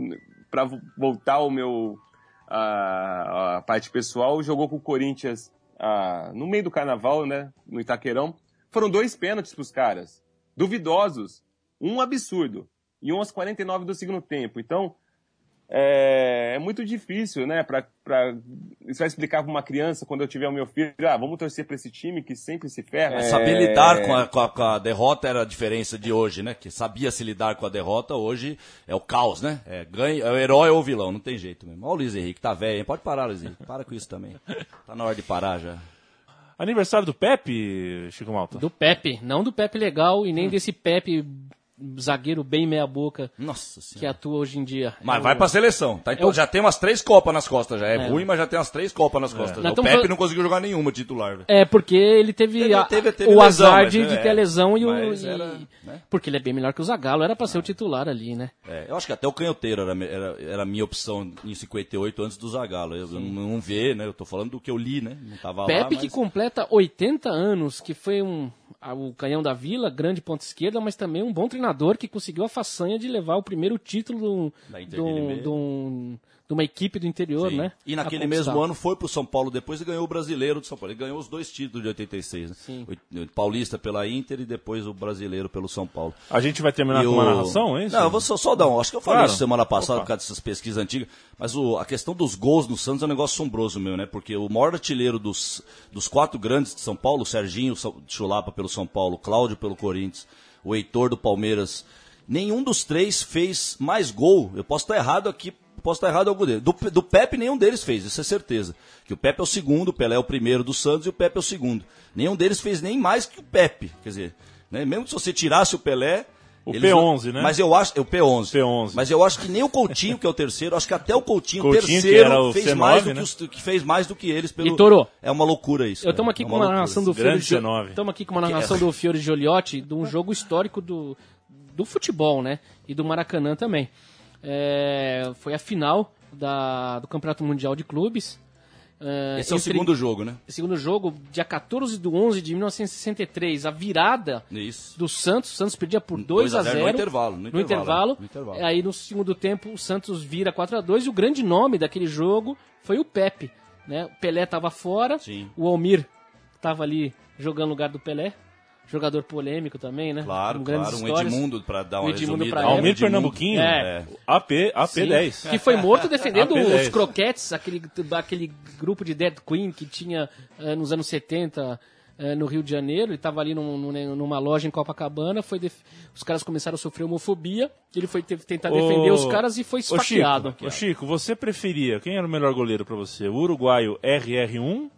para voltar ao meu a, a, parte pessoal jogou com o Corinthians a, no meio do carnaval, né, no Itaquerão. Foram dois pênaltis para os caras, duvidosos, um absurdo e um aos 49 do segundo tempo. Então, é, é, muito difícil, né? Pra, pra, isso vai explicar para uma criança quando eu tiver o meu filho, ah, vamos torcer para esse time que sempre se ferra. É, saber lidar com a, com, a, com a, derrota era a diferença de hoje, né? Que sabia se lidar com a derrota, hoje é o caos, né? É, ganha, é o herói ou o vilão, não tem jeito mesmo. Olha o Luiz Henrique, tá velho, hein? Pode parar, Luiz Henrique, para com isso também. Tá na hora de parar já. Aniversário do Pepe, Chico Malta? Do Pepe, não do Pepe legal e nem hum. desse Pepe zagueiro bem meia-boca Nossa que atua hoje em dia. Mas É vai o- pra seleção. Tá? Então É o- já tem umas três Copas nas costas já. É, É. ruim, mas já tem umas três Copas nas costas. Nós O Pepe fal- não conseguiu jogar nenhuma titular. É, porque ele teve, Teve- a- teve- teve o lesão, azar mas, de, né, de ter é. a lesão e o. E- era, né? Porque ele é bem melhor que o Zagallo, era pra ser o titular ali, né? É, eu acho que até o canhoteiro era, era, era a minha opção em 58 antes do Zagallo. Eu, eu não, não vê, né? Eu tô falando do que eu li, né? Não tava lá, Pepe mas... que completa 80 anos, que foi um a- o canhão da Vila, grande ponta esquerda, mas também um bom treinador que conseguiu a façanha de levar o primeiro título de um- de Limeira. de um- de uma equipe do interior, Sim. né? E naquele mesmo ano foi pro São Paulo depois e ganhou o brasileiro do São Paulo. Ele ganhou os dois títulos de 86, né? Sim. O o paulista pela Inter e depois o brasileiro pelo São Paulo. A gente vai terminar E com uma o- narração, é isso? Não, eu vou só, só dar um. Acho que eu falei Claro. isso semana passada Opa. por causa dessas pesquisas antigas. Mas o- a questão dos gols no Santos é um negócio assombroso meu, né? Porque o maior artilheiro dos, dos quatro grandes de São Paulo, o Serginho Chulapa pelo São Paulo, o Cláudio pelo Corinthians, o Heitor do Palmeiras, nenhum dos três fez mais gol. Eu posso estar errado aqui. Posso estar errado algum deles. Do, do Pepe, nenhum deles fez, isso é certeza. Que o Pepe é o segundo, o Pelé é o primeiro do Santos e o Pepe é o segundo. Nenhum deles fez nem mais que o Pepe. Quer dizer, né? mesmo se você tirasse o Pelé, O eles P11, não- né? Mas eu acho. É o P11. P11. Mas eu acho que nem o Coutinho, que é o terceiro, acho que até o Coutinho, o Coutinho, que terceiro, era o fez, C9, mais do né? que os, que fez mais do que eles. Pelo... E Toro? É uma loucura isso. Eu estamos aqui É com uma narração do Fiore C9. Estamos aqui com uma narração do Fiore Gioliotti de um jogo histórico do, do futebol, né? E do Maracanã também. É, foi a final da, do Campeonato Mundial de Clubes. É, Esse é o entre- segundo jogo, né? segundo jogo, dia 14 de 11 de 1963, a virada Isso. do Santos. O Santos perdia por 2 a 0 no intervalo, no no intervalo, intervalo. no intervalo. Aí no segundo tempo o Santos vira 4 a 2 e o grande nome daquele jogo foi o Pepe, né? O Pelé estava fora, Sim. o Almir estava ali jogando no lugar do Pelé. Jogador polêmico também, né? Claro, claro. Um. Edmundo pra dar O uma Edmundo resumida. pra né? Almir. Pernambuquinho? É. AP, Sim, AP10. Que foi morto defendendo AP10. os croquetes, aquele, aquele grupo de Dead Queen que tinha eh, nos anos 70 eh, no Rio de Janeiro. Ele estava ali num- num- numa loja em Copacabana. Foi def- Os caras começaram a sofrer homofobia. Ele foi te- tentar defender os caras e foi Ô, Chico, esfaqueado. ô, Chico, você preferia, quem era o melhor goleiro pra você? O uruguaio RR1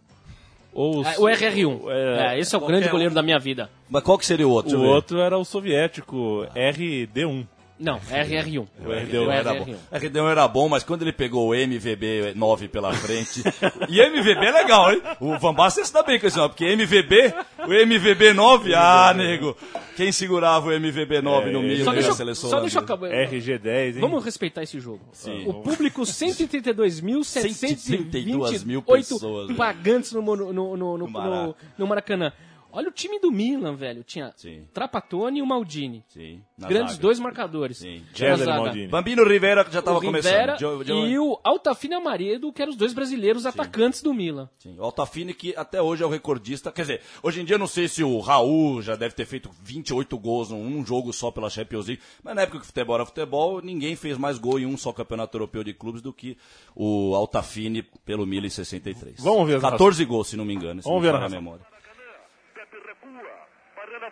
ou Ah, o RR1. É, É, esse é o grande um. goleiro da minha vida. Mas qual que seria o outro? o outro era o soviético RD1. Não, RR1. O RD1 RD1 era RR1. bom. RD1 era bom, mas quando ele pegou o MVB 9 pela frente. e MVB é legal, hein? O Van Basten se dá bem com esse nome, porque MVB, o MVB 9, ah, nego. Quem segurava o MVB 9 no meio da eu- seleção? só deixa eu acabar. RG10, hein? Vamos respeitar esse jogo. O público, 132 mil 132.728 pessoas. pagantes no, no, no, no, no, Maraca. no- no Maracanã. Olha o time do Milan, velho. Tinha Sim. Trapattoni e o Maldini. Sim, na Grandes zaga. dois marcadores. Sim. Na. Maldini. Bambino Rivera que já O estava começando. Jo- Jo- e o Altafine Amaredo, que eram os dois brasileiros atacantes do Milan. Sim, o Altafine que até hoje é o recordista. Quer dizer, hoje em dia eu não sei se o Raul já deve ter feito 28 gols num jogo só pela Champions League, mas na época que o futebol era futebol, ninguém fez mais gol em um só campeonato europeu de clubes do que o Altafine pelo Milan em 63. Vamos ver as 14 gols, se não me engano, Vamos ver a falha a narração. memória.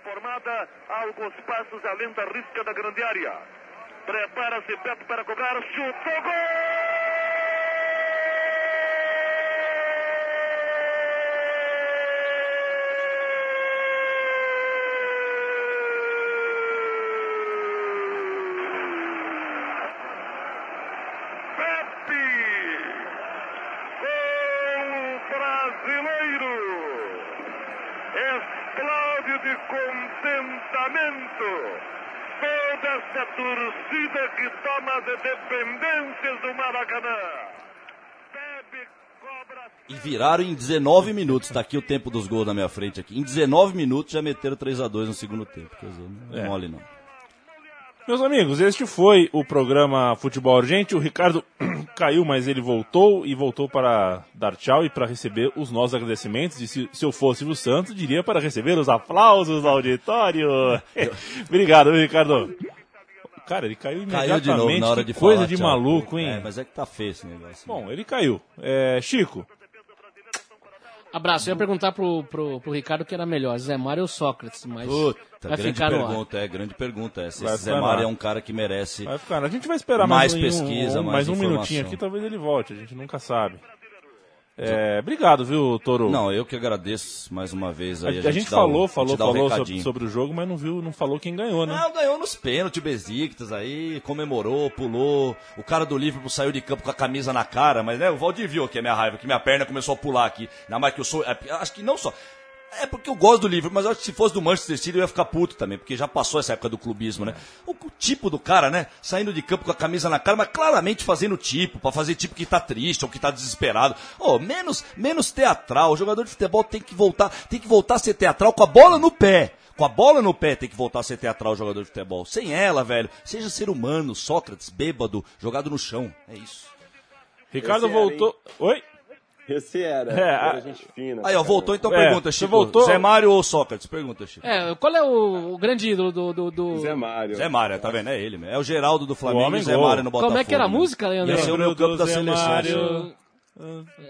Formada, alguns passos além da risca da grande área. Prepara-se Pepe para cobrar. Chutou Pepe! Gol brasileiro! explode de contentamento toda essa torcida que toma de dependências do Maracanã. Pepe cobra. E viraram em 19 minutos. Tá aqui o tempo dos gols na minha frente aqui. Em 19 minutos já meteram 3 a 2 no segundo tempo. Quer dizer, não é É. mole não. Meus amigos, este foi o programa Futebol Urgente. O Ricardo caiu, mas ele voltou e voltou para dar tchau e para receber os nossos agradecimentos. E se, se eu fosse o Santos, diria para receber os aplausos do auditório. Obrigado, viu, Ricardo. Cara, ele caiu imediatamente. Caiu de novo na hora que de coisa falar, de tchau. maluco, hein? É, mas é que tá feio esse negócio. Bom, ele caiu. É, Chico, Abraço. Eu ia perguntar pro, pro, pro Ricardo que era melhor, Zé Mário ou Sócrates, mas Puta, vai grande ficar no ar. pergunta, é, grande pergunta essa. Vai Esse Zé ficar no Mário ar. é um cara que merece. vai ficar. A gente vai esperar Mais mais, um- pesquisa, um, mais mais um informação. minutinho aqui, talvez ele volte. A gente nunca sabe. É, obrigado, viu, Toro? Não, eu que agradeço mais uma vez. Aí, a, a, a, gente, falou, um, falou, falou um sobre, sobre, o jogo, mas não viu, não falou quem ganhou, né? Não, ganhou nos pênaltis, Besiktas aí, comemorou, pulou. O cara do Liverpool saiu de campo com a camisa na cara, mas né, o Valdir viu aqui a minha raiva, que minha perna começou a pular aqui. Ainda mais que eu sou. É, acho que não só. É porque eu gosto do livro, mas eu acho que se fosse do Manchester City eu ia ficar puto também, porque já passou essa época do clubismo, né? O, o tipo do cara, né? Saindo de campo com a camisa na cara, mas claramente fazendo tipo, para fazer tipo que tá triste ou que tá desesperado. Oh, menos, menos teatral. O jogador de futebol tem que voltar, tem que voltar a ser teatral com a bola no pé. Com a bola no pé tem que voltar a ser teatral o jogador de futebol. Sem ela, velho, seja ser humano, Sócrates, bêbado, jogado no chão. É isso. Ricardo voltou. Oi? Esse era. É, era gente fina. Aí, ó, voltou, então é, pergunta, Chico. Voltou... Zé Mário ou Sócrates? Pergunta, Chico. É, qual é o, o grande ídolo do, do, do, Zé Mário. Zé Mário, tá vendo? É ele, É o Geraldo do Flamengo e Zé Mário no Botafogo. Como é que era a música, Leandro? Esse é o meu campo da seleção. Mário.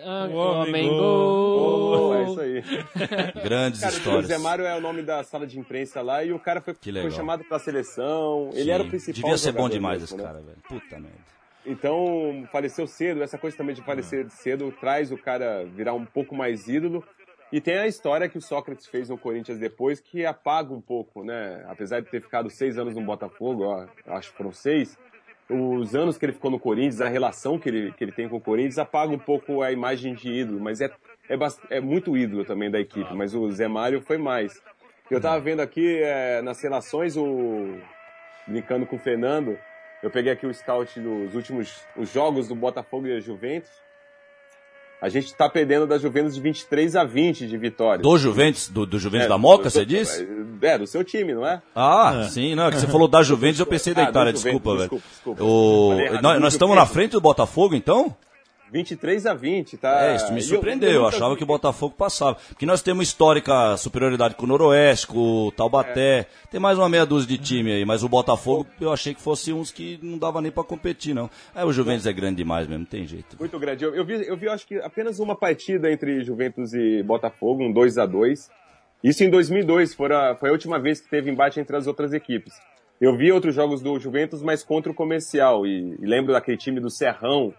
Ah, homem gol. Oh, é isso aí. Grandes cara, histórias. O Zé Mário é o nome da sala de imprensa lá e o cara foi, foi chamado pra seleção. Ele Sim. era o principal. Devia ser bom demais mesmo, esse né? cara, velho. Puta merda. Então, faleceu cedo, essa coisa também de falecer cedo traz o cara virar um pouco mais ídolo. E tem a história que o Sócrates fez no Corinthians depois, que apaga um pouco, né? Apesar de ter ficado seis anos no Botafogo, ó, acho que foram seis, os anos que ele ficou no Corinthians, a relação que ele, que ele tem com o Corinthians, apaga um pouco a imagem de ídolo, mas é, é, é muito ídolo também da equipe, mas o Zé Mário foi mais. Eu tava vendo aqui é, nas relações, o brincando com o Fernando, eu peguei aqui o scout dos últimos os jogos do Botafogo e a Juventus. A gente está perdendo da Juventus de 23 a 20 de vitória. Do Juventus? Do, do Juventus é, da Moca, do, você disse? É, do seu time, não é? Ah, é. sim, não, é que você falou da Juventus, eu pensei da ah, Itália, desculpa, velho. Desculpa, desculpa. O... Nós, nós estamos na frente do Botafogo, então? 23 a 20, tá? É, isso me surpreendeu. Eu, eu achava que o Botafogo passava. Porque nós temos histórica superioridade com o Noroeste, com o Taubaté. É. Tem mais uma meia dúzia de time aí, mas o Botafogo eu achei que fosse uns que não dava nem para competir, não. É, o Juventus é grande demais mesmo, não tem jeito. Muito grande. Eu, eu, vi, eu vi, acho que apenas uma partida entre Juventus e Botafogo, um 2 a 2 Isso em 2002, foi a, foi a última vez que teve embate entre as outras equipes. Eu vi outros jogos do Juventus, mas contra o comercial. E, e lembro daquele time do Serrão,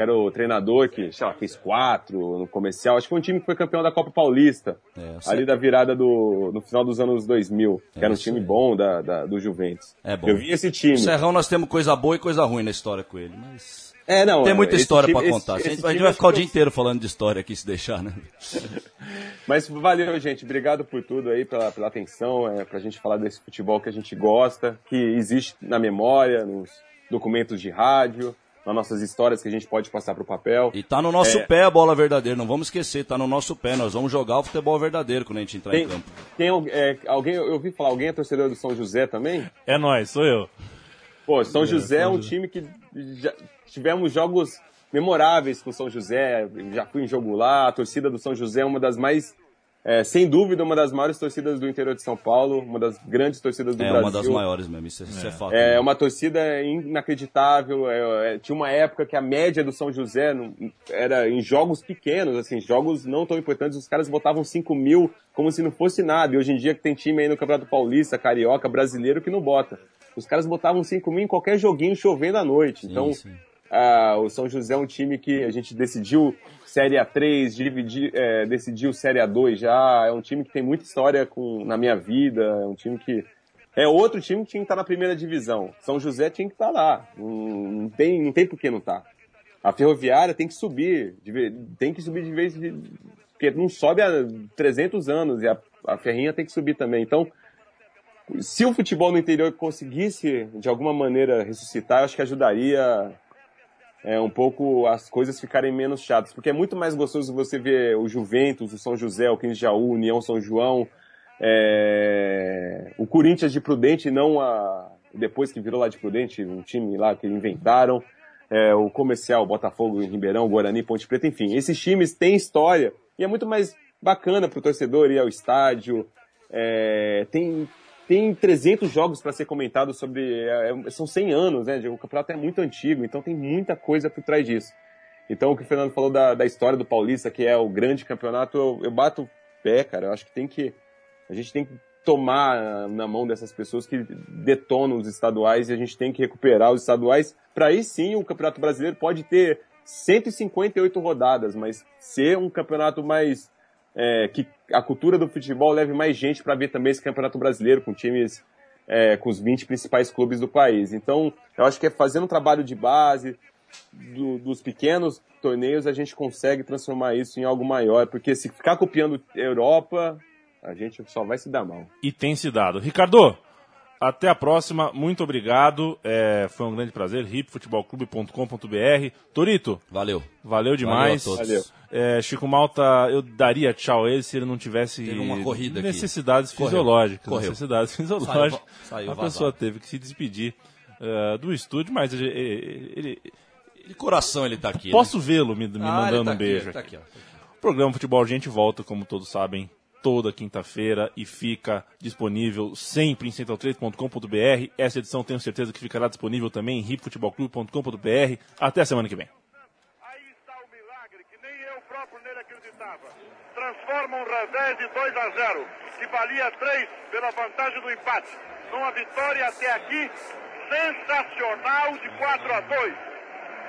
que era o treinador que, sei lá, fez quatro no comercial. Acho que foi um time que foi campeão da Copa Paulista, é, ali da virada do, no final dos anos 2000, que é, era um time bom da, da, do Juventus. É bom. Eu vi esse time. O Serrão nós temos coisa boa e coisa ruim na história com ele, mas... É, não, Tem muita história para contar. Esse, esse a gente vai ficar o dia inteiro falando de história aqui, se deixar, né? Mas valeu, gente. Obrigado por tudo aí, pela, pela atenção, é, pra gente falar desse futebol que a gente gosta, que existe na memória, nos documentos de rádio nas nossas histórias que a gente pode passar para o papel. E tá no nosso é... pé a bola verdadeira, não vamos esquecer, tá no nosso pé. Nós vamos jogar o futebol verdadeiro quando a gente entrar tem, em campo. Tem é, alguém, eu ouvi falar, alguém é torcedor do São José também? É nós, sou eu. Pô, São é, José é, um time que já tivemos jogos memoráveis com o São José, já fui em jogo lá, a torcida do São José é uma das mais é, sem dúvida, uma das maiores torcidas do interior de São Paulo, uma das grandes torcidas do é, Brasil. É uma das maiores mesmo, isso, é, isso é, é fato. É uma torcida inacreditável. É, é, tinha uma época que a média do São José era em jogos pequenos, assim, jogos não tão importantes, os caras botavam 5 mil como se não fosse nada. E hoje em dia que tem time aí no Campeonato Paulista, Carioca, brasileiro que não bota. Os caras botavam 5 mil em qualquer joguinho chovendo à noite. Sim, então, sim. Ah, o São José é um time que a gente decidiu Série A3, dividir, é, decidiu Série A2 já. É um time que tem muita história com, na minha vida. É um time que. É outro time que tinha que estar na primeira divisão. São José tinha que estar lá. Não, não tem, não tem por que não estar. Tá. A Ferroviária tem que subir. Tem que subir de vez. De, porque não sobe há 300 anos e a, a Ferrinha tem que subir também. Então, se o futebol no interior conseguisse, de alguma maneira, ressuscitar, eu acho que ajudaria é, um pouco as coisas ficarem menos chatas, porque é muito mais gostoso você ver o Juventus, o São José, o 15 Jaú, o União São João, é, o Corinthians de Prudente, não a, depois que virou lá de Prudente, um time lá que inventaram, é, o Comercial, Botafogo Ribeirão, Guarani, Ponte Preta, enfim, esses times têm história e é muito mais bacana para o torcedor ir ao estádio, é, tem, tem 300 jogos para ser comentado sobre. É, é são 100 anos, né? O campeonato é muito antigo, então tem muita coisa por trás disso. Então, o que o Fernando falou da, da história do Paulista, que é o grande campeonato, eu, eu bato pé, cara. Eu acho que tem que. A gente tem que tomar na mão dessas pessoas que detonam os estaduais e a gente tem que recuperar os estaduais para aí sim o Campeonato Brasileiro pode ter 158 rodadas, mas ser um campeonato mais é, que a cultura do futebol leve mais gente para ver também esse campeonato brasileiro com times é, com os 20 principais clubes do país. Então, eu acho que é fazendo um trabalho de base do, dos pequenos torneios a gente consegue transformar isso em algo maior, porque se ficar copiando Europa, a gente só vai se dar mal. E tem se dado. Ricardo, até a próxima, muito obrigado. É, foi um grande prazer. hipfutebolclube.com.br. Torito. Valeu. Valeu demais. Valeu a todos. Valeu. É, Chico Malta, eu daria tchau a ele se ele não tivesse teve uma corrida necessidades aqui. fisiológicas. Correu. Necessidades fisiológicas. Saiu, saiu a pessoa teve que se despedir uh, do estúdio, mas ele, ele, De coração ele está aqui. Posso né? vê-lo me, me ah, mandando tá um beijo. Aqui, tá aqui, ó. O programa Futebol Gente volta, como todos sabem, toda quinta-feira e fica disponível sempre em central3.com.br. Essa edição tenho certeza que ficará disponível também em hipfutebolclube.com.br. Até a semana que vem. Aí está o milagre que nem eu próprio nele acreditava. Transforma um revés de 2 a 0, que valia 3 pela vantagem do empate, numa vitória até aqui sensacional de 4 a 2.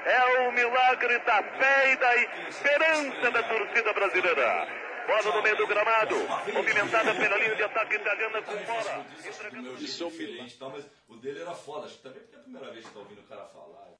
É o milagre da fé e da esperança da torcida brasileira. Bola no meio do gramado, movimentada pela linha de ataque italiana com bola. Entregando... Meu diferente, tá, mas o dele era foda. Acho que também porque é a primeira vez que tá ouvindo o cara falar.